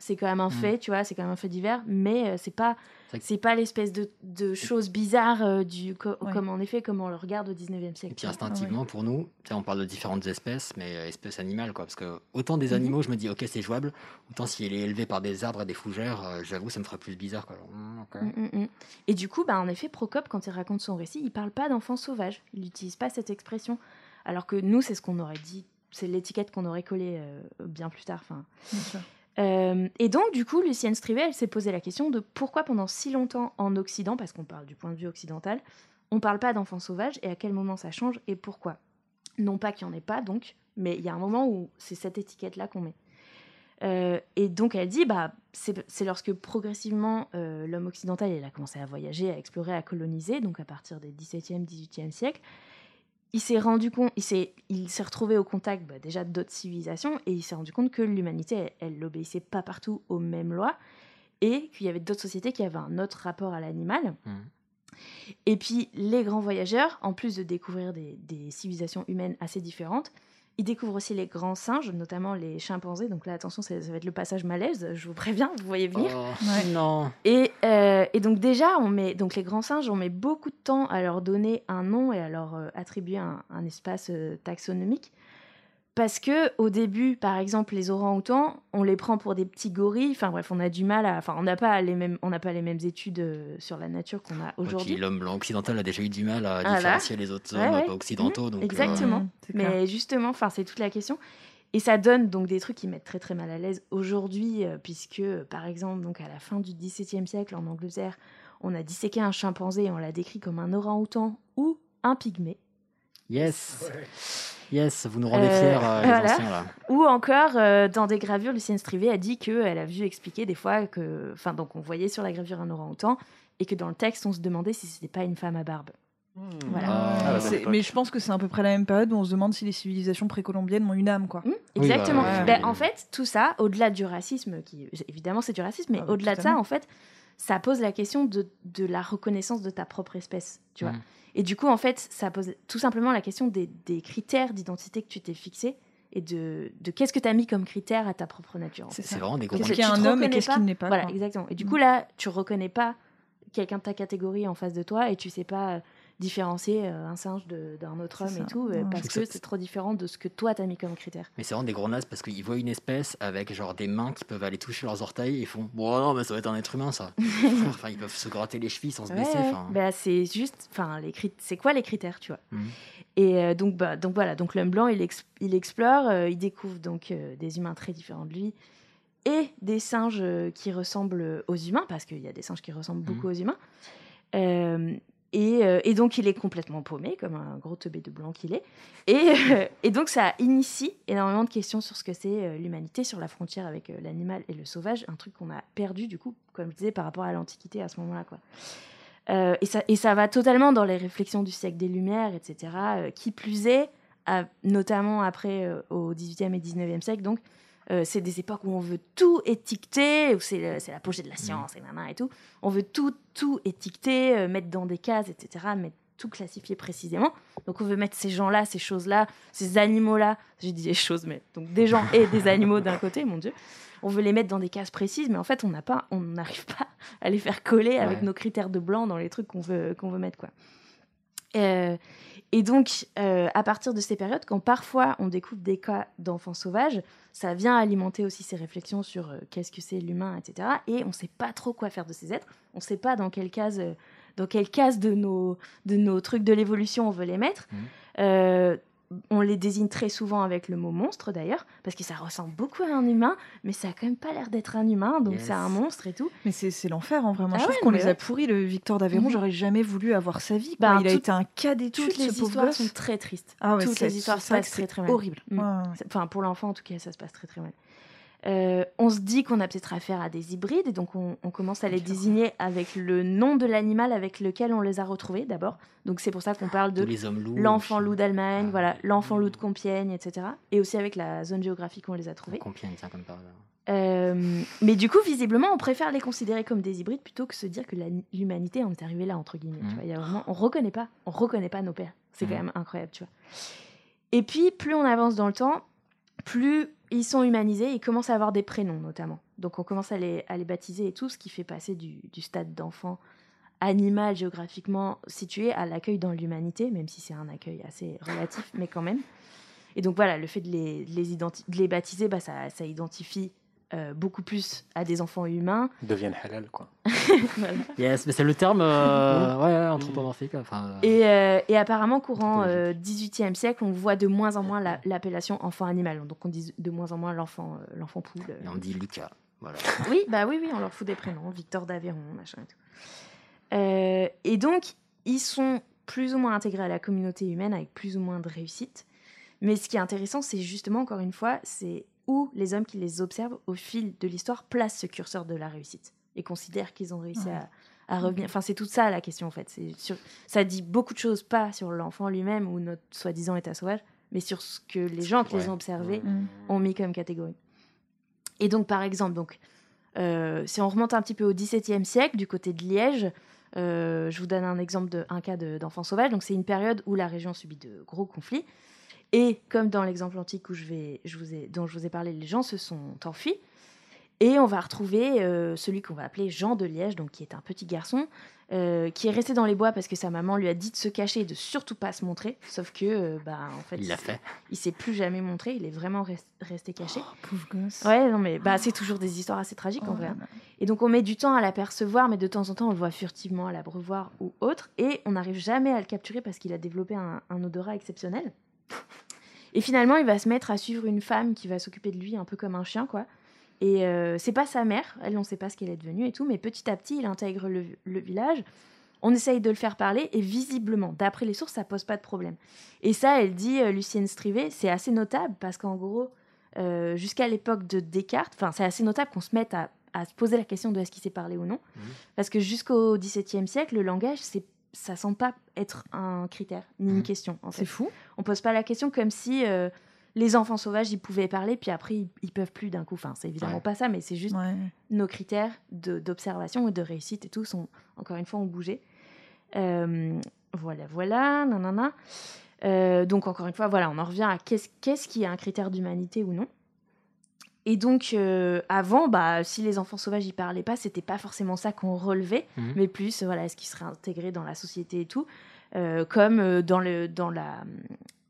c'est quand même un Mm. fait, tu vois, c'est quand même un fait divers, mais euh, c'est pas, C'est pas l'espèce de, de choses bizarres euh, du co- Ouais. comme en effet comme on le regarde au 19e Et siècle. puis instinctivement, pour nous, tu sais, on parle de différentes espèces, mais euh, espèces animales, quoi. Parce que autant des Mhm. animaux, je me dis, ok, c'est jouable, autant si elle est élevée par des arbres et des fougères, euh, j'avoue, ça me ferait plus bizarre, quoi. Mm, mm. Et du coup, bah, en effet, Procope, quand il raconte son récit, il parle pas d'enfant sauvage. Il n'utilise pas cette expression. Alors que nous, c'est ce qu'on aurait dit, c'est l'étiquette qu'on aurait collée euh, bien plus tard. Enfin, Bien sûr. Euh, et donc, du coup, Lucienne Strivet, elle s'est posé la question de pourquoi pendant si longtemps en Occident, parce qu'on parle du point de vue occidental, on parle pas d'enfants sauvages et à quel moment ça change et pourquoi? Non pas qu'il n'y en ait pas, donc, mais il y a un moment où c'est cette étiquette-là qu'on met. Euh, et donc elle dit, bah, c'est c'est lorsque progressivement euh, l'homme occidental il a commencé à voyager, à explorer, à coloniser, donc à partir des 17e, 18e siècles, il s'est rendu compte, il s'est, il s'est retrouvé au contact bah, déjà d'autres civilisations et il s'est rendu compte que l'humanité, elle, n'obéissait pas partout aux mêmes lois et qu'il y avait d'autres sociétés qui avaient un autre rapport à l'animal. Mhm. Et puis les grands voyageurs, en plus de découvrir des, des civilisations humaines assez différentes, ils découvrent aussi les grands singes, notamment les chimpanzés. Donc là, attention, ça, ça va être le passage malaise, je vous préviens, vous voyez venir. Oh, Ouais. non. Et, euh, et donc déjà, on met donc les grands singes, on met beaucoup de temps à leur donner un nom et à leur euh, attribuer un, un espace euh, taxonomique. Parce que au début, par exemple, les orang-outans, on les prend pour des petits gorilles. Enfin bref, on a du mal à. Enfin, on n'a pas les mêmes, on n'a pas les mêmes études euh, sur la nature qu'on a Et puis aujourd'hui. l'homme blanc occidental a déjà eu du mal à Voilà. différencier les autres hommes ouais. occidentaux. Mhm, donc, euh, exactement. Mais justement, enfin, c'est toute la question. Et ça donne donc des trucs qui mettent très très mal à l'aise aujourd'hui, euh, puisque par exemple, donc à la fin du XVIIe siècle en Angleterre, on a disséqué un chimpanzé et on l'a décrit comme un orang-outan ou un pygmée. Yes. Yes, vous nous rendez Euh, fiers, euh, les voilà. anciens, là. Ou encore, euh, dans des gravures, Lucienne Strivet a dit qu'elle a vu expliquer des fois que. Enfin, donc on voyait sur la gravure un orang-outan et que dans le texte, on se demandait si c'était pas une femme à barbe. Voilà. Ah, Ah, mais je pense que c'est à peu près la même période où on se demande si les civilisations précolombiennes ont une âme, quoi. Mmh, Exactement. bah, ouais, Ben, ouais. En fait, tout ça, au-delà du racisme, qui évidemment c'est du racisme, mais Ah, bah, au-delà de ça, en fait, ça pose la question de, de la reconnaissance de ta propre espèce, tu vois. Mm. Et du coup, en fait, ça pose tout simplement la question des, des critères d'identité que tu t'es fixé et de, de qu'est-ce que tu as mis comme critère à ta propre nature. C'est vraiment des gros Qu'est-ce Que qu'il y a un homme et qu'est-ce qu'il n'est pas, Voilà, quoi. exactement. Et du Mm. coup, là, tu reconnais pas quelqu'un de ta catégorie en face de toi et tu sais pas euh, différencier euh, un singe d'un autre homme ça. et tout, euh, Ouais. parce que c'est trop différent de ce que toi t'as mis comme critère. Mais c'est vraiment des gros nazes parce qu'ils voient une espèce avec genre des mains qui peuvent aller toucher leurs orteils et ils font Bon, non, mais ça va être un être humain ça. Enfin, ils peuvent se gratter les chevilles sans se Ouais, enfin. Bah, c'est juste, enfin, les crit- c'est quoi les critères, tu vois? Mhm. Et euh, donc, bah, donc voilà, donc l'homme blanc, il, ex- il explore, euh, il découvre donc euh, des humains très différents de lui et des singes qui ressemblent aux humains, parce qu'il y a des singes qui ressemblent beaucoup aux humains. Euh, Et, euh, et donc, il est complètement paumé, comme un gros teubé de blanc qu'il est. Et, euh, donc, ça initie énormément de questions sur ce que c'est euh, l'humanité, sur la frontière avec l'animal et le sauvage, un truc qu'on a perdu, du coup, comme je disais, par rapport à l'Antiquité à ce moment-là. et, ça, va totalement dans les réflexions du siècle des Lumières, etc. qui plus est, notamment après, au 18e et 19e siècle, donc, euh, c'est des époques où on veut tout étiqueter, où c'est l'apogée de la science et et tout. On veut tout, tout étiqueter, euh, mettre dans des cases, etc., mettre tout classifier précisément. Donc on veut mettre ces gens-là, ces choses-là, ces animaux-là, j'ai dit des choses, mais donc des gens et des animaux d'un côté, mon Dieu. On veut les mettre dans des cases précises, mais en fait on n'a pas, on n'arrive pas à les faire coller avec Ouais. nos critères de blanc dans les trucs qu'on veut, qu'on veut mettre, quoi. Euh, et donc, euh, à partir de ces périodes, quand parfois on découvre des cas d'enfants sauvages, ça vient alimenter aussi ces réflexions sur euh, qu'est-ce que c'est l'humain, etc. Et on ne sait pas trop quoi faire de ces êtres. On ne sait pas dans quelle case, euh, dans quelle case de nos, de nos trucs de l'évolution on veut les mettre. Mhm. On les désigne très souvent avec le mot monstre d'ailleurs, parce que ça ressemble beaucoup à un humain, mais ça a quand même pas l'air d'être un humain, donc Yes. c'est un monstre et tout. Mais c'est l'enfer en vrai. Moi, Ah je trouve ouais, qu'on les ouais. a pourris. Le Victor d'Aveyron, Mhm. j'aurais jamais voulu avoir sa vie. Bah, il a été un cas d'étude, Toutes les histoires gosse. sont très tristes. Ah ouais, Toutes les histoires se passent très très mal. horrible. Mm. Ouais, ouais. C'est- Enfin, pour l'enfant en tout cas, ça se passe très très mal. Euh, on se dit qu'on a peut-être affaire à des hybrides, et donc on, on commence à les désigner avec le nom de l'animal avec lequel on les a retrouvés d'abord. Donc c'est pour ça qu'on parle de l'enfant loup d'Allemagne, voilà, l'enfant loup de Compiègne, etc. Et aussi avec la zone géographique où on les a trouvés. Compiègne, tiens, comme par hasard. Euh, mais du coup, visiblement, on préfère les considérer comme des hybrides plutôt que se dire que l'humanité en est arrivée là, entre guillemets. tu Mhm. vois. Y a vraiment, on reconnaît pas, on reconnaît pas nos pères. C'est quand Mhm. même incroyable, tu vois. Et puis, plus on avance dans le temps, plus ils sont humanisés, ils commencent à avoir des prénoms notamment. Donc on commence à les, à les baptiser et tout, ce qui fait passer du, du stade d'enfant animal géographiquement situé à l'accueil dans l'humanité, même si c'est un accueil assez relatif, mais quand même. Et donc voilà, le fait de les, les, de les baptiser, bah, ça, ça identifie euh, beaucoup plus à des enfants humains. Ils deviennent halal, quoi. Voilà. Yes, mais c'est le terme euh, ouais, anthropomorphique. Enfin, euh, Et, euh, et apparemment, courant euh, 18e siècle, on voit de moins en moins la- l'appellation enfant animal. Donc on dit de moins en moins l'enfant euh, l'enfant poule. Et on dit Lucas. Voilà. Oui, bah oui, oui, on leur fout des prénoms, Victor d'Aveyron, machin et tout. Euh, et donc, ils sont plus ou moins intégrés à la communauté humaine avec plus ou moins de réussite. Mais ce qui est intéressant, c'est justement, encore une fois, c'est où les hommes qui les observent au fil de l'histoire placent ce curseur de la réussite et considèrent qu'ils ont réussi Ouais. à, à revenir. Enfin, c'est toute ça la question, en fait. Sur... Ça dit beaucoup de choses, pas sur l'enfant lui-même ou notre soi-disant état sauvage, mais sur ce que les gens qui les ont observés Mm. ont mis comme catégorie. Et donc, par exemple, donc, euh, si on remonte un petit peu au XVIIe siècle, du côté de Liège, euh, je vous donne un exemple d'un cas de- d'enfant sauvage. Donc, c'est une période où la région subit de gros conflits. Et comme dans l'exemple antique où je vais, je vous ai, dont je vous ai parlé, les gens se sont enfuis. Et on va retrouver euh, celui qu'on va appeler Jean de Liège, donc qui est un petit garçon, euh, qui est resté dans les bois parce que sa maman lui a dit de se cacher et de surtout pas se montrer. Sauf que, euh, bah, en fait, Il l'a fait. Il s'est plus jamais montré. Il est vraiment res- resté caché. Pauvre gosse. Ouais, non, mais bah, c'est toujours des histoires assez tragiques en Oh vrai. hein. Et donc on met du temps à l'apercevoir, mais de temps en temps on le voit furtivement à l'abreuvoir ou autre, et on n'arrive jamais à le capturer parce qu'il a développé un, un odorat exceptionnel. Et finalement, il va se mettre à suivre une femme qui va s'occuper de lui un peu comme un chien, quoi. Et euh, c'est pas sa mère, elle, on sait pas ce qu'elle est devenue et tout, mais petit à petit, il intègre le, le village. On essaye de le faire parler et visiblement, d'après les sources, ça pose pas de problème. Et ça, elle dit, euh, Lucienne Strivet, c'est assez notable parce qu'en gros, euh, jusqu'à l'époque de Descartes, enfin, c'est assez notable qu'on se mette à, à se poser la question de est-ce qu'il s'est parlé ou non. Parce que jusqu'au XVIIe siècle, le langage, c'est ça semble pas être un critère ni une question. en fait. C'est fou. On pose pas la question comme si euh, les enfants sauvages ils pouvaient parler puis après ils, ils peuvent plus d'un coup. Enfin, c'est évidemment Ouais. pas ça, mais c'est juste Ouais. nos critères d'observation et de réussite et tout sont encore une fois ont bougé. Euh, voilà, voilà, nanana. Euh, donc encore une fois, voilà, on en revient à qu'est-ce qu'est-ce qui est un critère d'humanité ou non? Et donc euh, avant, bah, si les enfants sauvages y parlaient pas, c'était pas forcément ça qu'on relevait, Mhm. mais plus voilà, est-ce qu'ils seraient intégrés dans la société et tout, Euh, comme euh, dans le dans la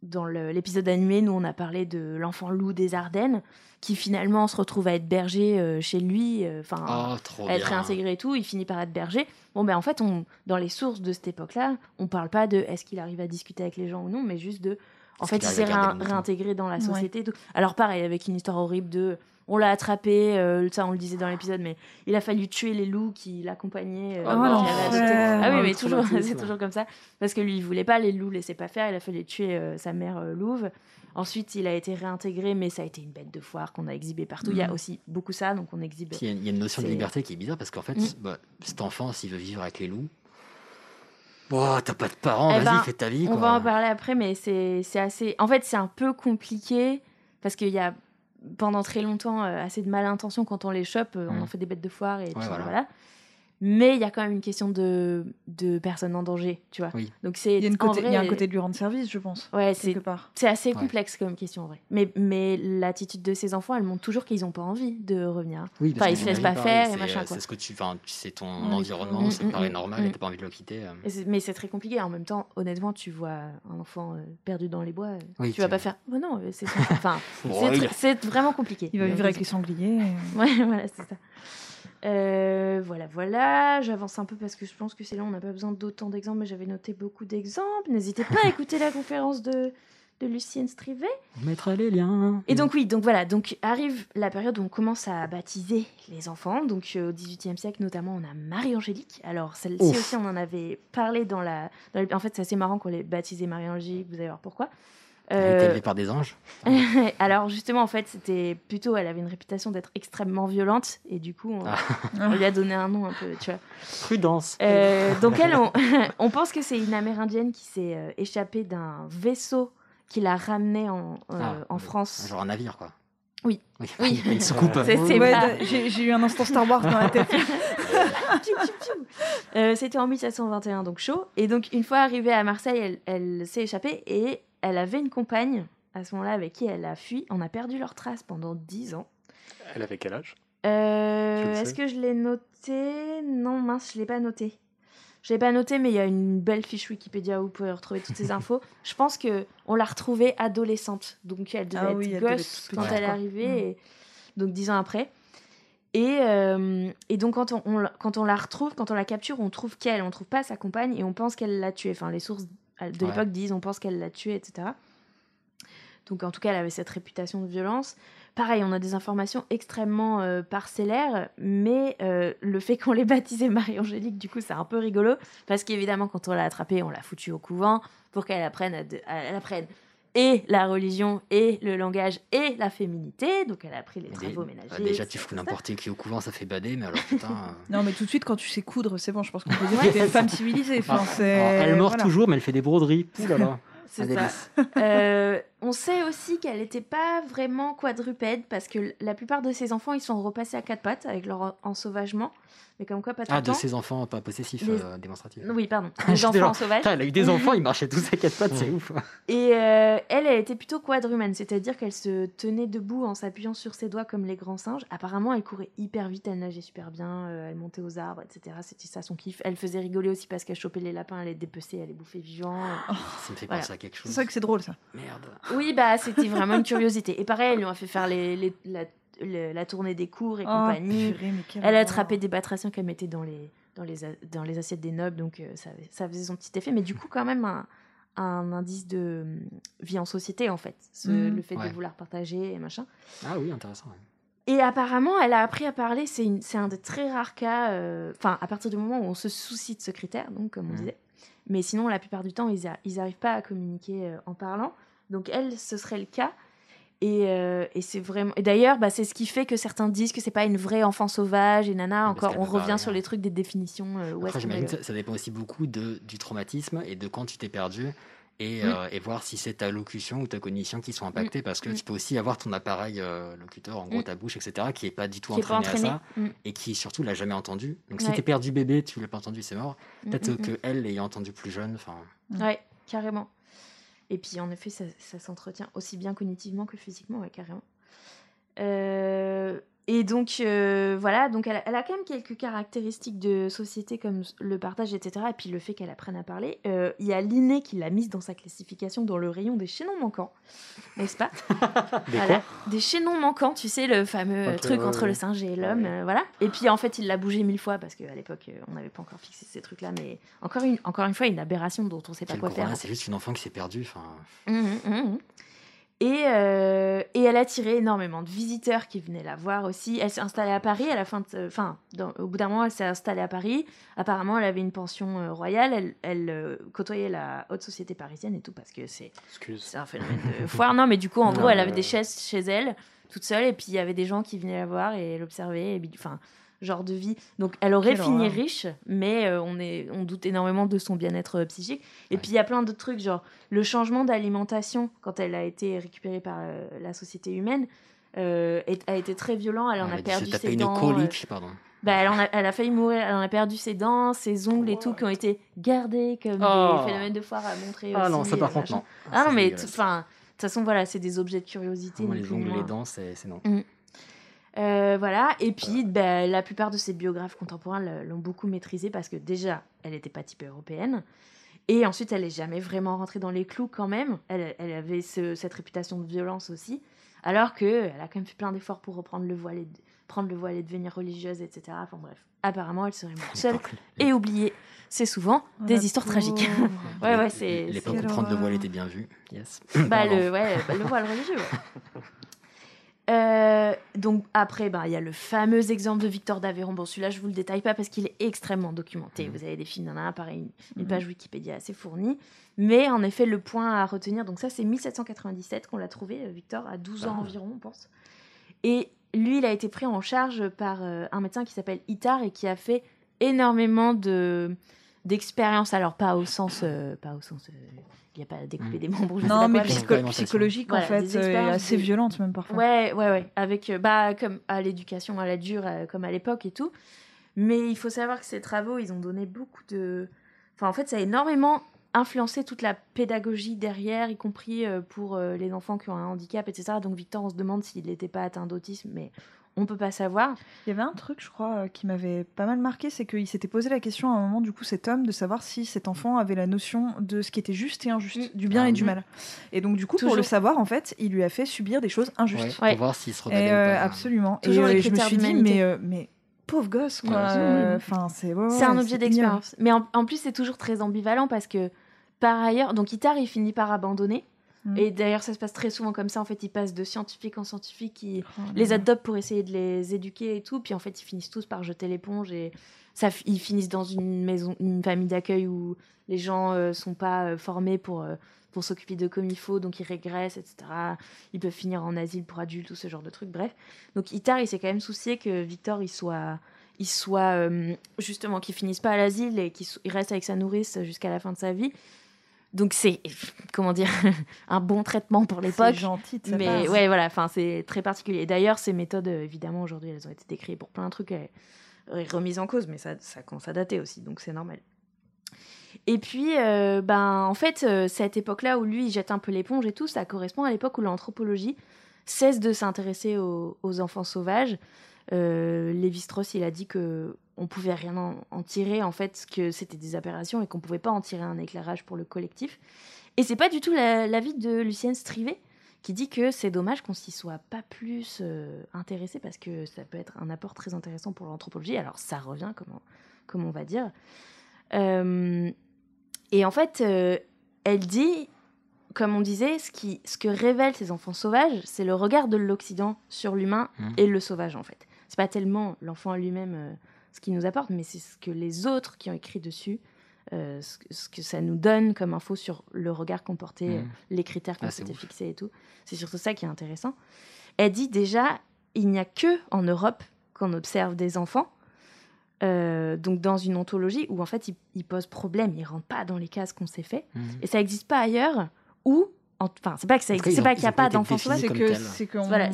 dans l'épisode animé, nous on a parlé de l'enfant loup des Ardennes qui finalement se retrouve à être berger euh, chez lui, euh, enfin Oh, à être réintégré et tout, il finit par être berger. Bon ben en fait, on, dans les sources de cette époque-là, on parle pas de est-ce qu'il arrive à discuter avec les gens ou non, mais juste de en fait il s'est réin- réintégré dans la Ouais. société. et tout. Alors pareil avec une histoire horrible de on l'a attrapé, euh, ça on le disait dans l'épisode, mais il a fallu tuer les loups qui l'accompagnaient. euh, Oh, qui avaient adopté. Ah oui, Oh, mais toujours, c'est toujours comme ça. Parce que lui, il voulait pas, les loups laissaient pas faire, il a fallu tuer euh, sa mère euh, louve. Ensuite, il a été réintégré, mais ça a été une bête de foire qu'on a exhibé partout. Il y a Mhm. aussi beaucoup ça, donc on exhibe. Il y, a- il y a une notion de C'est- liberté qui est bizarre parce qu'en fait, Mm. bah, cet enfant, s'il veut vivre avec les loups, t'as pas de parents, Eh vas-y, ben, fais ta vie. On va en parler après, mais c'est assez. En fait, c'est un peu compliqué parce qu'il y a pendant très longtemps euh, assez de malintentions quand on les chope. euh, On Mm. en fait des bêtes de foire et voilà. voilà. Mais il y a quand même une question de, de personnes en danger, tu vois. Oui. Donc c'est Il y, a une côté, vrai, il y a un côté de lui rendre service, je pense. Ouais, c'est quelque part. c'est assez Ouais. complexe comme question en vrai. Mais, mais l'attitude de ces enfants, elle montre toujours qu'ils n'ont pas envie de revenir. Oui, Enfin, ils se laissent pas faire et c'est, machin, quoi. C'est ce que tu, enfin, tu sais ton Oui. environnement, Mm, ça te mm, paraît mm, normal mm. et t'as pas envie de le quitter. euh. C'est- Mais c'est très compliqué. En même temps, honnêtement, tu vois un enfant euh, perdu dans les bois, euh, Oui, tu vas pas faire. Oh non, c'est enfin, c'est c'est vraiment compliqué. Il va vivre avec les sangliers. Ouais, voilà, c'est ça. Euh, voilà, voilà. J'avance un peu parce que je pense que c'est là, on n'a pas besoin d'autant d'exemples, mais j'avais noté beaucoup d'exemples. N'hésitez pas à écouter la conférence de, de Lucienne Strivet. On mettra les liens. Et donc oui, donc voilà, donc arrive la période où on commence à baptiser les enfants. Donc euh, au XVIIIe siècle, notamment, on a Marie-Angélique. Alors celle-ci aussi, on en avait parlé dans la... dans En fait, c'est assez marrant qu'on l'ait baptisée Marie-Angélique, vous allez voir pourquoi. Elle a été Euh, élevée par des anges. alors justement, en fait, c'était plutôt, elle avait une réputation d'être extrêmement violente et du coup, on, Ah. on lui a donné un nom un peu, tu vois. Prudence. Euh, donc elle, on, on pense que c'est une Amérindienne qui s'est euh, échappée d'un vaisseau qui l'a ramenée en, euh, Ah, en France. Genre un navire, quoi. Oui. Oui, Oui. une soucoupe. C'est- c'est Ouais, J'ai j'ai eu un instant Star Wars dans la tête. Euh, C'était en 1721, donc chaud. Et donc, une fois arrivée à Marseille, elle, elle s'est échappée et elle avait une compagne à ce moment-là avec qui elle a fui. On a perdu leur trace pendant 10 ans. Elle avait quel âge? Euh, Est-ce que je l'ai noté? Non, mince, je l'ai pas noté. Je l'ai pas noté, mais il y a une belle fiche Wikipédia où vous pouvez retrouver toutes ces infos. Je pense que on l'a retrouvée adolescente, donc elle devait Ah être oui, elle devait gosse quand elle est arrivée, Mm. et- donc dix ans après. Et, euh, et donc quand on, quand on la retrouve, quand on la capture, on trouve qu'elle, on trouve pas sa compagne et on pense qu'elle l'a tuée. Enfin, les sources de Ouais. l'époque disent on pense qu'elle l'a tuée, etc. Donc en tout cas, elle avait cette réputation de violence. Pareil, on a des informations extrêmement euh, parcellaires, mais euh, le fait qu'on l'ait baptisée Marie-Angélique, du coup, c'est un peu rigolo, parce qu'évidemment, quand on l'a attrapée, on l'a foutue au couvent pour qu'elle apprenne, à de- à- elle apprenne et la religion, et le langage, et la féminité. Donc elle a appris les travaux dé- ménagers. déjà, tu fous n'importe qui au couvent, ça fait bader, mais alors putain. euh, Non, mais tout de suite, quand tu sais coudre, c'est bon. Je pense qu'on peut dire que t'es une femme civilisée. Enfin, Alors, c'est- elle voilà. toujours, mais elle fait des broderies. Ouh là là. C'est ça. Euh, on sait aussi qu'elle n'était pas vraiment quadrupède parce que la plupart de ses enfants ils sont repassés à quatre pattes avec leur ensauvagement, mais comme quoi pas tout Ah, de ses enfants pas possessifs, Les- euh, démonstratifs. Oui, pardon. Les enfants genre, sauvages. Elle a eu des enfants, ils marchaient tous à quatre pattes, c'est ouf. Et euh, elle, elle était plutôt quadrumène, c'est-à-dire qu'elle se tenait debout en s'appuyant sur ses doigts comme les grands singes. Apparemment, elle courait hyper vite, elle nageait super bien, euh, elle montait aux arbres, etc. C'était ça son kiff. Elle faisait rigoler aussi parce qu'elle chopait les lapins, elle les dépeçait, elle les bouffait vivants. Ça me fait Voilà. penser à quelque chose. C'est vrai que c'est drôle, ça. Merde. Oui, bah c'était vraiment une curiosité. Et pareil, elle lui a fait faire les, les- la, le- la tournée des cours et Oh, compagnie. purée, Elle a attrapé des batraciens qu'elle mettait dans les, dans, les, a- dans les assiettes des nobles, donc euh, ça, ça faisait son petit effet. Mais du coup, quand même, un, un indice de euh, vie en société, en fait. Ce- Mhm. Le fait Ouais. de vouloir partager et machin. Ah oui, intéressant. ouais. Et apparemment, elle a appris à parler. C'est un des très rares cas. euh, Enfin, à partir du moment où on se soucie de ce critère, donc comme on Mhm. disait. Mais sinon, la plupart du temps, ils n'arrivent pas à communiquer euh, en parlant. Donc elle, ce serait le cas. Et, euh, et c'est vraiment. Et d'ailleurs, bah, c'est ce qui fait que certains disent que c'est pas une vraie enfant sauvage et nana. Encore, on revient rien. sur les trucs des définitions. euh, où Après, que ça, dépend aussi beaucoup de, du traumatisme et de quand tu t'es perdu. Et, Mm. euh, et voir si c'est ta locution ou ta cognition qui sont impactées parce que Mm. tu peux aussi avoir ton appareil euh, locuteur, en gros Mm. ta bouche, etc., qui est pas du tout entraîné, entraîné. à ça Mm. et qui surtout l'a jamais entendu. Donc si Ouais. t'es perdu bébé, tu l'as pas entendu, c'est mort. Mm, Peut-être mm, mm. que elle l'ayant entendu plus jeune, enfin. Ouais, carrément. Et puis en effet, ça, s'entretient aussi bien cognitivement que physiquement, ouais, carrément. Euh, et donc euh, voilà, donc elle a, elle a quand même quelques caractéristiques de société comme le partage, etc. Et puis le fait qu'elle apprenne à parler. Euh, Il y a Linné qui l'a mise dans sa classification dans le rayon des chaînons manquants, n'est-ce pas? Des Voilà. Des chaînons manquants, tu sais, le fameux truc ouais, entre ouais. le singe et l'homme, Ouais. euh, voilà. Et puis en fait, il l'a bougé mille fois parce qu'à l'époque, on n'avait pas encore fixé ces trucs-là, mais encore une, encore une fois, une aberration dont on ne sait pas Quel quoi faire. c'est juste une enfant qui s'est perdue. Enfin, Mhm, mhm. Et, euh, et elle a attiré énormément de visiteurs qui venaient la voir aussi. Elle s'est installée à Paris à la fin de, enfin, dans- au bout d'un moment, elle s'est installée à Paris. Apparemment, elle avait une pension euh, royale. Elle, elle, euh, côtoyait la haute société parisienne et tout parce que c'est un phénomène de foire. Non, mais du coup, en Non, gros, elle avait des chaises chez elle, toute seule, et puis il y avait des gens qui venaient la voir et l'observer. Enfin, genre de vie. Donc, elle aurait Quelle fini horreur. riche, mais euh, on, est, on doute énormément de son bien-être euh, psychique. Et puis, il y a plein d'autres trucs, genre le changement d'alimentation quand elle a été récupérée par euh, la société humaine. euh, est- a été très violent, elle en a perdu ses une dents. colique, pardon. bah, elle, en a, elle a failli mourir, elle en a perdu ses dents, ses ongles et tout, qui ont été gardés comme Oh. des phénomènes de foire à montrer. Ah aussi, non, ça par contre, non. Ah non, mais enfin, de toute façon, voilà, c'est des objets de curiosité. Moi, les ongles, les moins. dents, c'est c'est non. Mm. Euh, voilà, et puis bah, la plupart de ses biographes contemporains l'ont beaucoup maîtrisée parce que déjà, elle n'était pas typée européenne. Et ensuite, elle n'est jamais vraiment rentrée dans les clous quand même. Elle, elle avait ce- cette réputation de violence aussi. Alors qu'elle a quand même fait plein d'efforts pour reprendre le voile et de- prendre le voile et devenir religieuse, etc. Enfin bref, apparemment, elle serait morte seule et oubliée. C'est souvent Oh, des histoires tragiques. ouais, ouais, c'est. L'époque où prendre le voile était bien vu. Yes. Bah, le, ouais, bah, le voile religieux, ouais. Euh, donc après, bah, il y a le fameux exemple de Victor d'Aveyron. Bon, celui-là, je vous le détaille pas parce qu'il est extrêmement documenté. Mhm. Vous avez des films d'un un, pareil, une, une Mhm. page Wikipédia assez fournie. Mais en effet, le point à retenir, donc ça, c'est 1797 qu'on l'a trouvé, euh, Victor, à 12 ans Ah. environ, on pense. Et lui, il a été pris en charge par euh, un médecin qui s'appelle Itard et qui a fait énormément de d'expériences. Alors pas au sens, euh, pas au sens, euh, il n'y a pas découpé Mhm. des membres. je Non, mais quoi, psycho- Expérimentation. psychologique, Voilà, en fait, euh, assez violente même parfois. Ouais, ouais, ouais. Avec, euh, bah, comme à l'éducation à la dure, euh, comme à l'époque et tout. Mais il faut savoir que ces travaux, ils ont donné beaucoup de. Enfin, en fait, ça a énormément influencé toute la pédagogie derrière, y compris euh, pour euh, les enfants qui ont un handicap, etc. Donc, Victor, on se demande s'il n'était pas atteint d'autisme, mais on peut pas savoir. Il y avait un truc, je crois, euh, qui m'avait pas mal marqué, c'est qu'il s'était posé la question à un moment, du coup, cet homme, de savoir si cet enfant avait la notion de ce qui était juste et injuste, du bien Ah et du oui. mal. Et donc, du coup, pour le savoir, en fait, il lui a fait subir des choses injustes. Ouais, Ouais. Pour voir s'il se rebellait euh, ou pas. absolument. Toujours et les euh, je me suis dit, mais, euh, mais pauvre gosse, quoi. Ouais, c'est Euh, c'est ouais, c'est ouais, un objet d'expérience. Mais en, en plus, c'est toujours très ambivalent parce que, par ailleurs, donc Itar, il finit par abandonner. Mm. Et d'ailleurs, ça se passe très souvent comme ça. En fait, il passe de scientifique en scientifique. Il, Oh les adoptent pour essayer de les éduquer et tout. Puis en fait, ils finissent tous par jeter l'éponge et ça, ils finissent dans une maison, une famille d'accueil où les gens euh, sont pas euh, formés pour, euh, pour s'occuper de comme il faut, donc ils régressent, etc. Ils peuvent finir en asile pour adultes ou ce genre de trucs. Bref. Donc Itar, il s'est quand même soucié que Victor, il soit, il soit euh, justement, qu'il finisse pas à l'asile et qu'il reste avec sa nourrice jusqu'à la fin de sa vie. Donc c'est, comment dire, un bon traitement pour C'est l'époque. gentil de sa Mais ouais, voilà, enfin, c'est très particulier. D'ailleurs, ces méthodes, euh, évidemment, aujourd'hui, elles ont été décrites pour plein de trucs et et remises en cause, mais ça, ça commence à dater aussi, donc c'est normal. Et puis, euh, ben, en fait, euh, cette époque-là où lui, il jette un peu l'éponge et tout, ça correspond à l'époque où l'anthropologie cesse de s'intéresser aux, aux enfants sauvages. Euh, Lévi-Strauss, il a dit que on pouvait rien en, en tirer, en fait, que c'était des aberrations et qu'on pouvait pas en tirer un éclairage pour le collectif. Et c'est pas du tout la- l'avis de Lucienne Strivet, qui dit que c'est dommage qu'on s'y soit pas plus euh, intéressé parce que ça peut être un apport très intéressant pour l'anthropologie. Alors ça revient, comme on, comme on va dire. Euh, et en fait, euh, elle dit, comme on disait, ce, qui, ce que révèlent ces enfants sauvages, c'est le regard de l'Occident sur l'humain Mhm. et le sauvage en fait. C'est pas tellement l'enfant lui-même euh, ce qu'il nous apporte, mais c'est ce que les autres qui ont écrit dessus, euh, ce, que- ce que ça nous donne comme info sur le regard qu'on portait, Mhm. euh, les critères qu'on Ah, s'était fixés et tout. C'est surtout ça qui est intéressant. Elle dit déjà, il n'y a que en Europe qu'on observe des enfants, euh, donc dans une ontologie où en fait ils, posent problème, ils rentrent pas dans les cases qu'on s'est fait, Mhm. et ça n'existe pas ailleurs. Ou, en- enfin, c'est pas que c'est qu'il n'y a pas d'enfants sauvages, C'est qu'on voilà,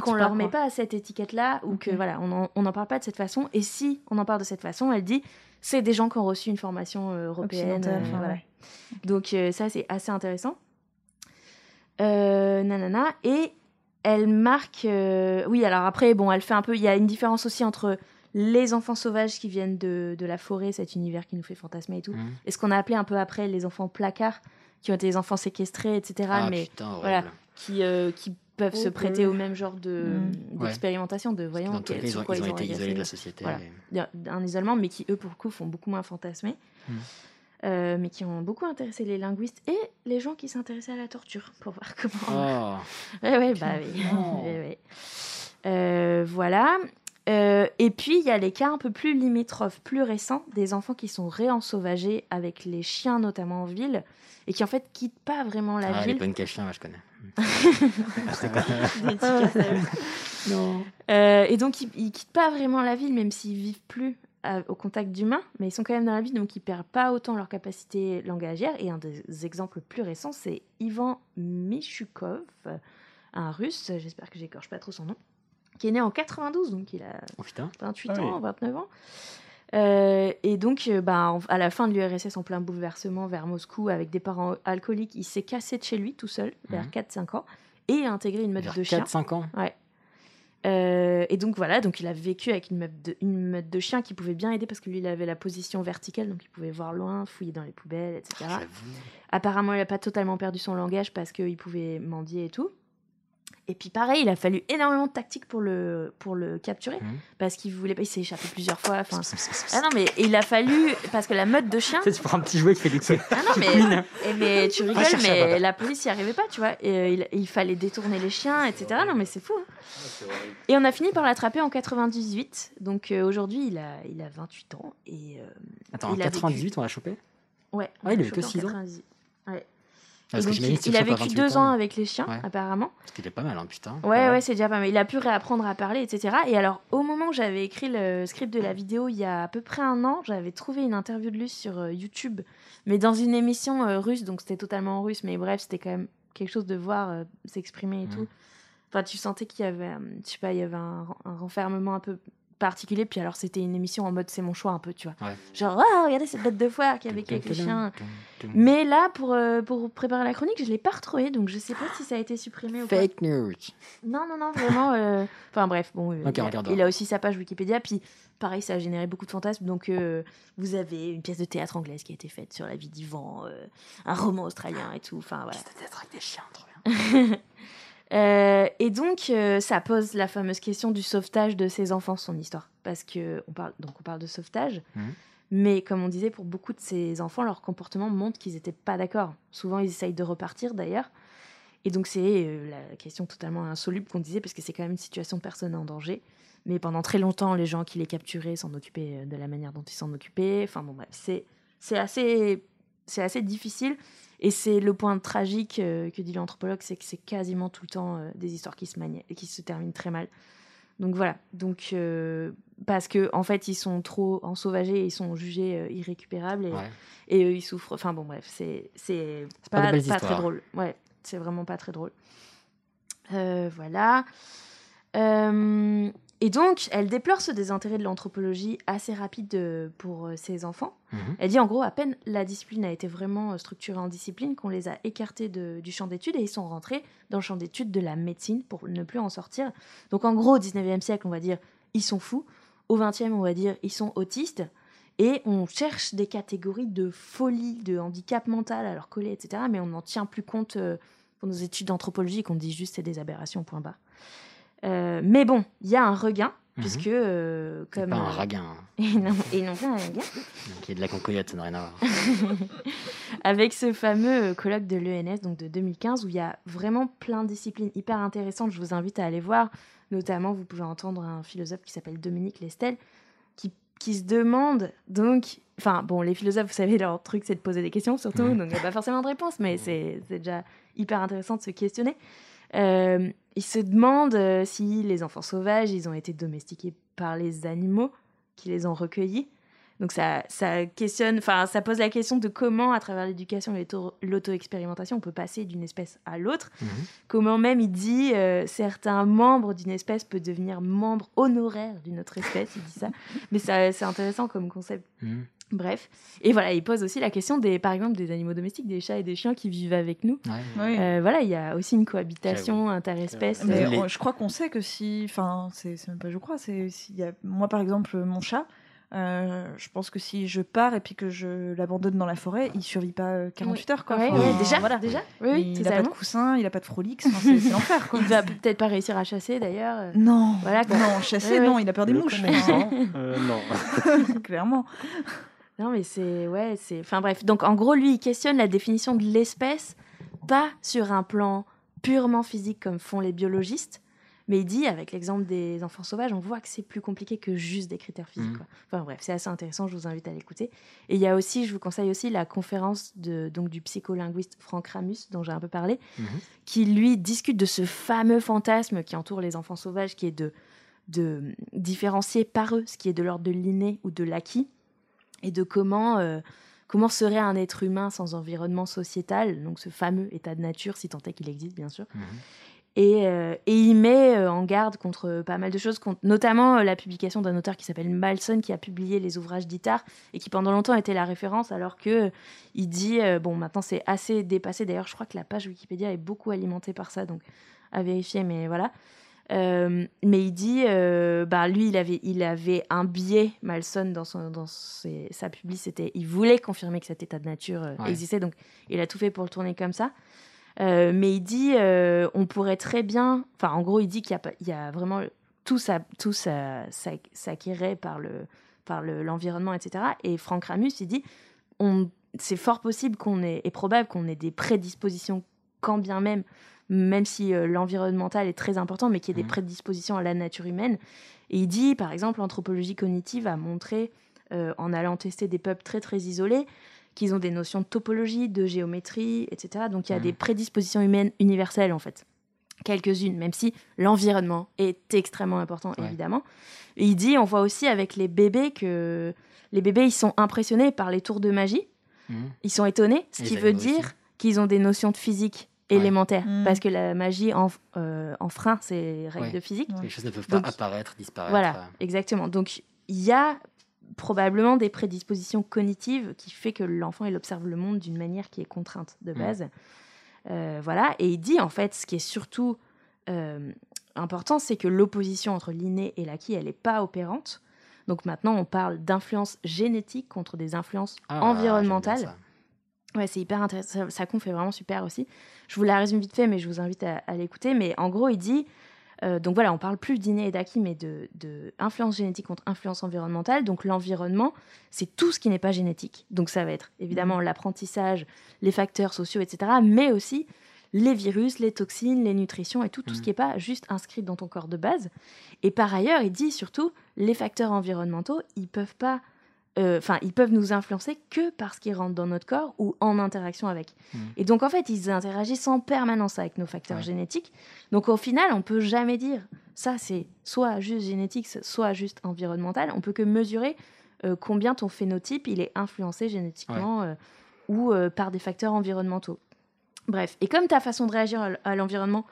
qu'on leur met pas cette étiquette-là ou que voilà, on n'en parle pas de cette façon. Et si on en parle de cette façon, elle dit c'est des gens qui ont reçu une formation euh, européenne. Euh, enfin, voilà. ouais. Donc euh, ça c'est assez intéressant. Euh, nanana et elle marque. euh, Oui alors après bon elle fait un peu. Il y a une différence aussi entre les enfants sauvages qui viennent de, de la forêt, cet univers qui nous fait fantasmer et tout, Mhm. et ce qu'on a appelé un peu après les enfants placards, qui ont été les enfants séquestrés, etc. Ah mais putain, voilà, qui, euh, qui peuvent se Ok. prêter au même genre de Mm. d'expérimentation, de voyons Dans quel- ils ont, quoi ils ont ils été isolés de la société. Voilà. et- d'un d'un isolement, mais qui eux pour le coup font beaucoup moins fantasmer. Mm. euh, mais qui ont beaucoup intéressé les linguistes et les gens qui s'intéressaient à la torture pour voir comment. Oh. Ouais, ouais, bah oui. Ouais. Euh, voilà. Euh, et puis, il y a les cas un peu plus limitrophes, plus récents, des enfants qui sont réensauvagés avec les chiens, notamment en ville, et qui en fait quittent pas vraiment la Ah, les ville. chiens, ouais, je connais. À eux. Non. Euh, et donc, ils, ils quittent pas vraiment la ville, même s'ils vivent plus à- au contact d'humains, mais ils sont quand même dans la ville, donc ils perdent pas autant leur capacité langagière. Et un des exemples plus récents, c'est Ivan Michukov, un russe, j'espère que j'écorche pas trop son nom, qui est né en 92, donc il a Oh putain. 28 Ah oui. ans, 29 ans. Euh, et donc, euh, bah, en- à la fin de l'URSS, en plein bouleversement vers Moscou, avec des parents alcooliques, il s'est cassé de chez lui tout seul, vers Mhm. 4-5 ans, et a intégré une meute Vers de chiens. 4-5 ans. Ouais. Euh, et donc voilà, donc il a vécu avec une meute, de, une meute de chiens qui pouvait bien aider parce que lui il avait la position verticale, donc il pouvait voir loin, fouiller dans les poubelles, etc. J'avoue. Apparemment, il n'a pas totalement perdu son langage parce qu'il pouvait mendier et tout. Et puis pareil, il a fallu énormément de tactique pour le, pour le capturer Mhm. parce qu'il voulait pas, il s'est échappé plusieurs fois. Enfin, ah non mais il a fallu parce que la meute de chiens. Tu prends un petit jouet qui fait des Ah non mais, et mais tu rigoles, mais la police y arrivait pas, tu vois. Et euh, il, il fallait détourner les chiens, etc. Non mais c'est fou. hein. Et on a fini par l'attraper en 98. Donc euh, aujourd'hui, il a, il a 28 ans et euh, Attends, en il a vécu- 98, on l'a chopé? Ouais. Ah, il a que chopé en six ans. 98. Ouais. Que donc, il, a vécu 28 deux ans, ans avec les chiens, Ouais. apparemment. Ce qui était pas mal, hein, putain. Ouais, ouais, c'est déjà pas mal. Il a pu réapprendre à parler, etc. Et alors, au moment où j'avais écrit le script de la vidéo, il y a à peu près un an, j'avais trouvé une interview de lui sur euh, YouTube, mais dans une émission euh, russe, donc c'était totalement en russe, mais bref, c'était quand même quelque chose de voir euh, s'exprimer et Mhm. tout. Enfin, tu sentais qu'il y avait, je sais pas, il y avait un, un renfermement un peu particulier, puis alors c'était une émission en mode c'est mon choix un peu, tu vois. Ouais. Genre, ah, regardez cette bête de foire qui est avec, les chiens. Mais là, pour, euh, pour préparer la chronique, je l'ai pas retrouvé, donc je sais pas si ça a été supprimé ou pas. Fake news. Non, non, non, vraiment. euh, Enfin bref, bon, euh, il, a, regardera. il a aussi sa page Wikipédia. Puis pareil, ça a généré beaucoup de fantasmes. Donc vous avez une pièce de théâtre anglaise qui a été faite sur la vie d'Ivan, un roman australien et tout. Enfin voilà. Avec des chiens, trop bien. Euh, et donc euh, ça pose la fameuse question du sauvetage de ces enfants, son histoire. Parce que on parle, donc on parle de sauvetage. Mhm. Mais comme on disait, pour beaucoup de ces enfants, leur comportement montre qu'ils n'étaient pas d'accord. Souvent, ils essayent de repartir d'ailleurs. Et donc, c'est euh, la question totalement insoluble qu'on disait, parce que c'est quand même une situation de personne en danger. Mais pendant très longtemps, les gens qui les capturaient s'en occupaient de la manière dont ils s'en occupaient. Enfin bon, bref, c'est assez, c'est assez difficile. Et c'est le point tragique euh, que dit l'anthropologue, c'est que c'est quasiment tout le temps euh, des histoires qui se, mani- qui se terminent très mal. Donc voilà, donc euh, parce que en fait ils sont trop ensauvagés, et ils sont jugés euh, irrécupérables et, Ouais. et eux ils souffrent. Enfin bon bref, c'est c'est pas pas, très drôle. Ouais, c'est vraiment pas très drôle. Euh, voilà. Et donc, elle déplore ce désintérêt de l'anthropologie assez rapide euh, pour euh, ses enfants. Mhm. Elle dit en gros, à peine la discipline a été vraiment euh, structurée en discipline, qu'on les a écartés de- du champ d'études et ils sont rentrés dans le champ d'études de la médecine pour ne plus en sortir. Donc en gros, au 19e siècle, on va dire, ils sont fous. Au 20e, on va dire, ils sont autistes. Et on cherche des catégories de folie, de handicap mental à leur coller, etc. Mais on n'en tient plus compte pour nos études d'anthropologie, qu'on dit juste c'est des aberrations, point barre. Euh, mais bon, il y a un regain, Mhm. puisque euh, comme... pas un euh, raguin. et non, et non pas un regain. Qui est de la concoyote, ça n'a rien à voir. avec ce fameux colloque de l'ENS, donc de 2015, où il y a vraiment plein de disciplines hyper intéressantes. Je vous invite à aller voir. Notamment, vous pouvez entendre un philosophe qui s'appelle Dominique Lestel, qui, qui se demande donc. Enfin, bon, les philosophes, vous savez, leur truc, c'est de poser des questions, surtout, donc il n'y a pas forcément de réponse, mais c'est déjà hyper intéressant de se questionner. Euh, il se demande euh, si les enfants sauvages, ils ont été domestiqués par les animaux qui les ont recueillis. Donc ça, ça questionne, enfin ça pose la question de comment, à travers l'éducation et l'auto- l'auto-expérimentation, on peut passer d'une espèce à l'autre. Mhm. Comment même il dit euh, certains membres d'une espèce peuvent devenir membres honoraires d'une autre espèce. Il dit ça, mais ça, c'est intéressant comme concept. Mhm. Bref, et voilà, il pose aussi la question des, par exemple, des animaux domestiques, des chats et des chiens qui vivent avec nous. Ouais. Euh, voilà, il y a aussi une cohabitation interespèce. Mais euh, je crois qu'on sait que si, enfin, c'est même pas je crois, c'est s'il y a, moi par exemple mon chat, euh, je pense que si je pars et puis que je l'abandonne dans la forêt, il survit pas euh, 48 heures quoi. Ouais, Enfin, ouais, déjà, voilà. déjà, oui, oui, il a pas de coussin, il a pas de frolix, c'est l'enfer quoi. Il va peut-être pas réussir à chasser d'ailleurs. Non, Voilà, quoi. non, chasser Ouais, ouais. non, il a peur des Le mouches. connaissant, euh, non. Clairement. Non, mais c'est. Ouais, c'est. Enfin, bref. Donc, en gros, lui, il questionne la définition de l'espèce, pas sur un plan purement physique comme font les biologistes, mais il dit, avec l'exemple des enfants sauvages, on voit que c'est plus compliqué que juste des critères physiques. Mhm. quoi. Enfin, bref, c'est assez intéressant, je vous invite à l'écouter. Et il y a aussi, je vous conseille aussi la conférence de, donc, du psycholinguiste Franck Ramus, dont j'ai un peu parlé, Mhm. qui lui discute de ce fameux fantasme qui entoure les enfants sauvages, qui est de, de différencier par eux ce qui est de l'ordre de l'inné ou de l'acquis, et de comment, euh, comment serait un être humain sans environnement sociétal, donc ce fameux état de nature, si tant est qu'il existe, bien sûr. Mhm. Et, euh, et il met euh, en garde contre pas mal de choses, contre- notamment la publication d'un auteur qui s'appelle Malson, qui a publié les ouvrages d'Itard et qui pendant longtemps était la référence, alors que il dit, euh, bon, maintenant c'est assez dépassé. D'ailleurs, je crois que la page Wikipédia est beaucoup alimentée par ça, donc à vérifier, mais voilà. Euh, mais il dit, euh, bah lui, il avait, il avait un biais, Malson, dans, son, dans ses- sa publicité. Il voulait confirmer que cet état de nature euh, Ouais. existait, donc il a tout fait pour le tourner comme ça. Mais il dit, on pourrait très bien. Enfin, en gros, il dit qu'il y a, y vraiment tout ça, tout ça, ça- s'acquérait par le, par le- l'environnement, etc. Et Franck Ramus, il dit, on, c'est fort possible qu'on ait, et probable qu'on ait des prédispositions, quand bien même, même si euh, l'environnemental est très important, mais qu'il y ait des Mhm. prédispositions à la nature humaine. Et il dit, par exemple, l'anthropologie cognitive a montré, euh, en allant tester des peuples très très isolés, qu'ils ont des notions de topologie, de géométrie, etc. Donc il y a des prédispositions humaines universelles en fait. Quelques-unes, même si l'environnement est extrêmement important, Ouais. évidemment. Et il dit, on voit aussi avec les bébés que les bébés, ils sont impressionnés par les tours de magie. Mhm. Ils sont étonnés, ce Et qui veut dire qu'ils ont des notions de physique Ouais. élémentaires. Mhm. Parce que la magie en, euh, en frein, c'est règles Ouais. de physique. Les choses ne peuvent Donc, pas apparaître, disparaître. Voilà, exactement. Donc, il y a probablement des prédispositions cognitives qui fait que l'enfant, il observe le monde d'une manière qui est contrainte de Mm. base. Euh, voilà, et il dit, en fait, ce qui est surtout euh, important, c'est que l'opposition entre l'inné et l'acquis, elle n'est pas opérante. Donc maintenant, on parle d'influence génétique contre des influences Ah, environnementales. Ouais, c'est hyper intéressant. Sa- conf est vraiment super aussi. Je vous la résume vite fait, mais je vous invite à, à l'écouter. Mais en gros, il dit euh, donc voilà, on parle plus d'inné et d'acquis, mais de, de influence génétique contre influence environnementale. Donc l'environnement, c'est tout ce qui n'est pas génétique. Donc ça va être évidemment l'apprentissage, les facteurs sociaux, etc. Mais aussi les virus, les toxines, les nutritions et tout, tout ce Mhm. qui n'est pas juste inscrit dans ton corps de base. Et par ailleurs, il dit surtout, les facteurs environnementaux, ils peuvent pas euh, enfin, ils peuvent nous influencer que parce qu'ils rentrent dans notre corps ou en interaction avec. Mhm. Et donc, en fait, ils interagissent en permanence avec nos facteurs Ouais. génétiques. Donc, au final, on peut jamais dire ça, c'est soit juste génétique, soit juste environnemental. On peut que mesurer euh, combien ton phénotype il est influencé génétiquement euh, ou par des facteurs environnementaux. Bref, et comme ta façon de réagir à l'environnement,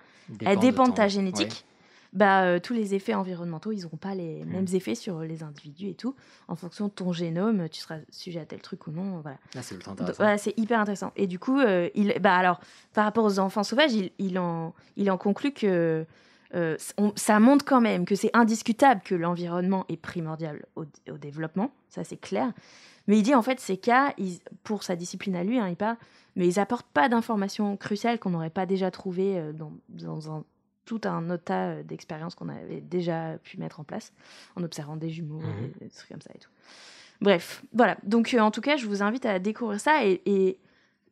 elle dépend de ta génétique. Bah, euh, tous les effets environnementaux, ils n'auront pas les Mm. mêmes effets sur les individus et tout. En fonction de ton génome, tu seras sujet à tel truc ou non. Voilà. Là, c'est voilà, hyper intéressant. Et du coup, euh, il, bah alors, par rapport aux enfants sauvages, il, il en, il en conclut que euh, on- ça montre quand même que c'est indiscutable que l'environnement est primordial au, au développement. Ça, c'est clair. Mais il dit en fait, ces cas, ils- pour sa discipline à lui, hein, il parle, mais ils apportent pas d'informations cruciales qu'on n'aurait pas déjà trouvées dans, dans un- tout un tas euh, d'expériences qu'on avait déjà pu mettre en place en observant des jumeaux, Mhm. des, des trucs comme ça et tout. Bref, voilà. Donc, euh, en tout cas, je vous invite à découvrir ça. Et, et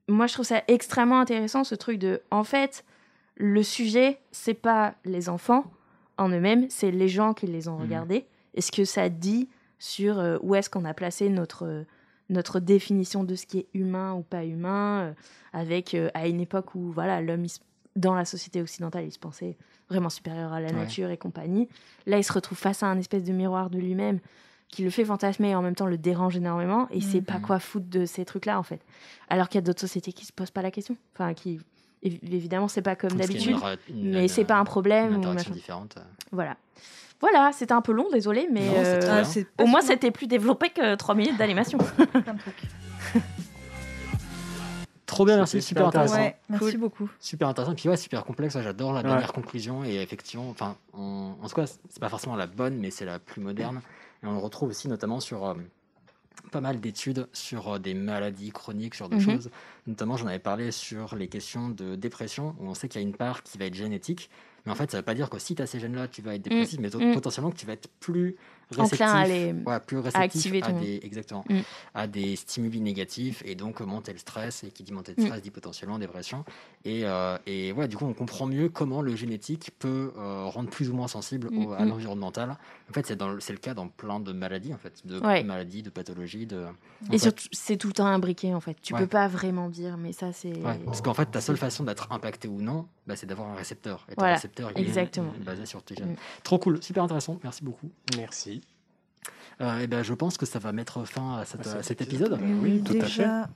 moi, je trouve ça extrêmement intéressant, ce truc de. En fait, le sujet, c'est pas les enfants en eux-mêmes, c'est les gens qui les ont Mhm. regardés. Et ce que ça dit sur euh, où est-ce qu'on a placé notre, euh, notre définition de ce qui est humain ou pas humain, avec à une époque où voilà l'homme dans la société occidentale il se pensait vraiment supérieur à la Ouais. nature et compagnie. Là, il se retrouve face à un espèce de miroir de lui-même qui le fait fantasmer et en même temps le dérange énormément et il sait pas Mhm. quoi foutre de ces trucs-là en fait. Alors qu'il y a d'autres sociétés qui se posent pas la question. Enfin, qui évi- évidemment c'est pas comme d'habitude, mais c'est pas un problème. Une ou différente. Voilà. Voilà, c'était un peu long, désolé, mais Non, euh, Ah, au moins c'était plus développé que 3 minutes d'animation. Trop bien, merci, super super intéressant. Ouais, merci beaucoup. Super intéressant. Puis ouais, super complexe. ouais, J'adore la Ouais. dernière conclusion. Et effectivement, enfin, on- en tout cas, c'est pas forcément la bonne, mais c'est la plus moderne. Et on le retrouve aussi notamment sur euh, pas mal d'études sur euh, des maladies chroniques, sur des Mhm. choses. Notamment, j'en avais parlé sur les questions de dépression, où on sait qu'il y a une part qui va être génétique. Mais en fait, ça veut pas dire que si tu as ces gènes-là, tu vas être dépressif, mais Mm. potentiellement que tu vas être plus Enclin à les- ouais, plus à réceptif activer à ton- des, exactement, Mm. à des stimuli négatifs et donc monter le stress et qui dit monter de Mm. stress dit potentiellement dépression et, euh, et ouais du coup on comprend mieux comment le génétique peut euh, rendre plus ou moins sensible au- à Mm, mm. l'environnemental. En fait c'est le- le cas dans plein de maladies en fait, de Ouais. maladies, de pathologies, de Et surtout, c'est tout le temps imbriqué en fait. Tu Ouais. peux pas vraiment dire, mais ça c'est. Ouais, parce qu'en fait, ta seule façon d'être impacté ou non, bah, c'est d'avoir un récepteur. Et ton Voilà, récepteur, il exactement. est basé sur tes gènes. Mm. Trop cool, super intéressant, merci beaucoup. Merci. Euh, et ben, je pense que ça va mettre fin à, cette- À cet épisode. Oui, tout à Déjà,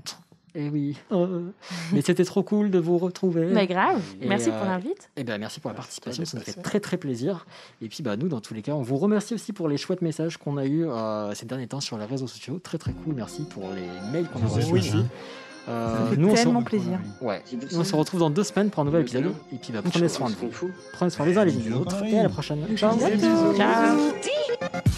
Et oui. Euh, mais c'était trop cool de vous retrouver. Bah, grave. Et, Merci euh, pour l'invite. Et ben, merci pour la participation, ça nous fait très très plaisir. Et puis bah, nous, dans tous les cas, on vous remercie aussi pour les chouettes messages qu'on a eus euh, ces derniers temps sur les réseaux sociaux. Très très cool, merci pour les mails qu'on a reçus Oui. aussi. Euh, fait on se... tellement plaisir. Ouais. Nous, on se retrouve dans deux semaines pour un nouvel épisode. Et puis bah, prenez soin de vous. Prenez soin les uns les autres. Et à la prochaine. Ciao. Ciao.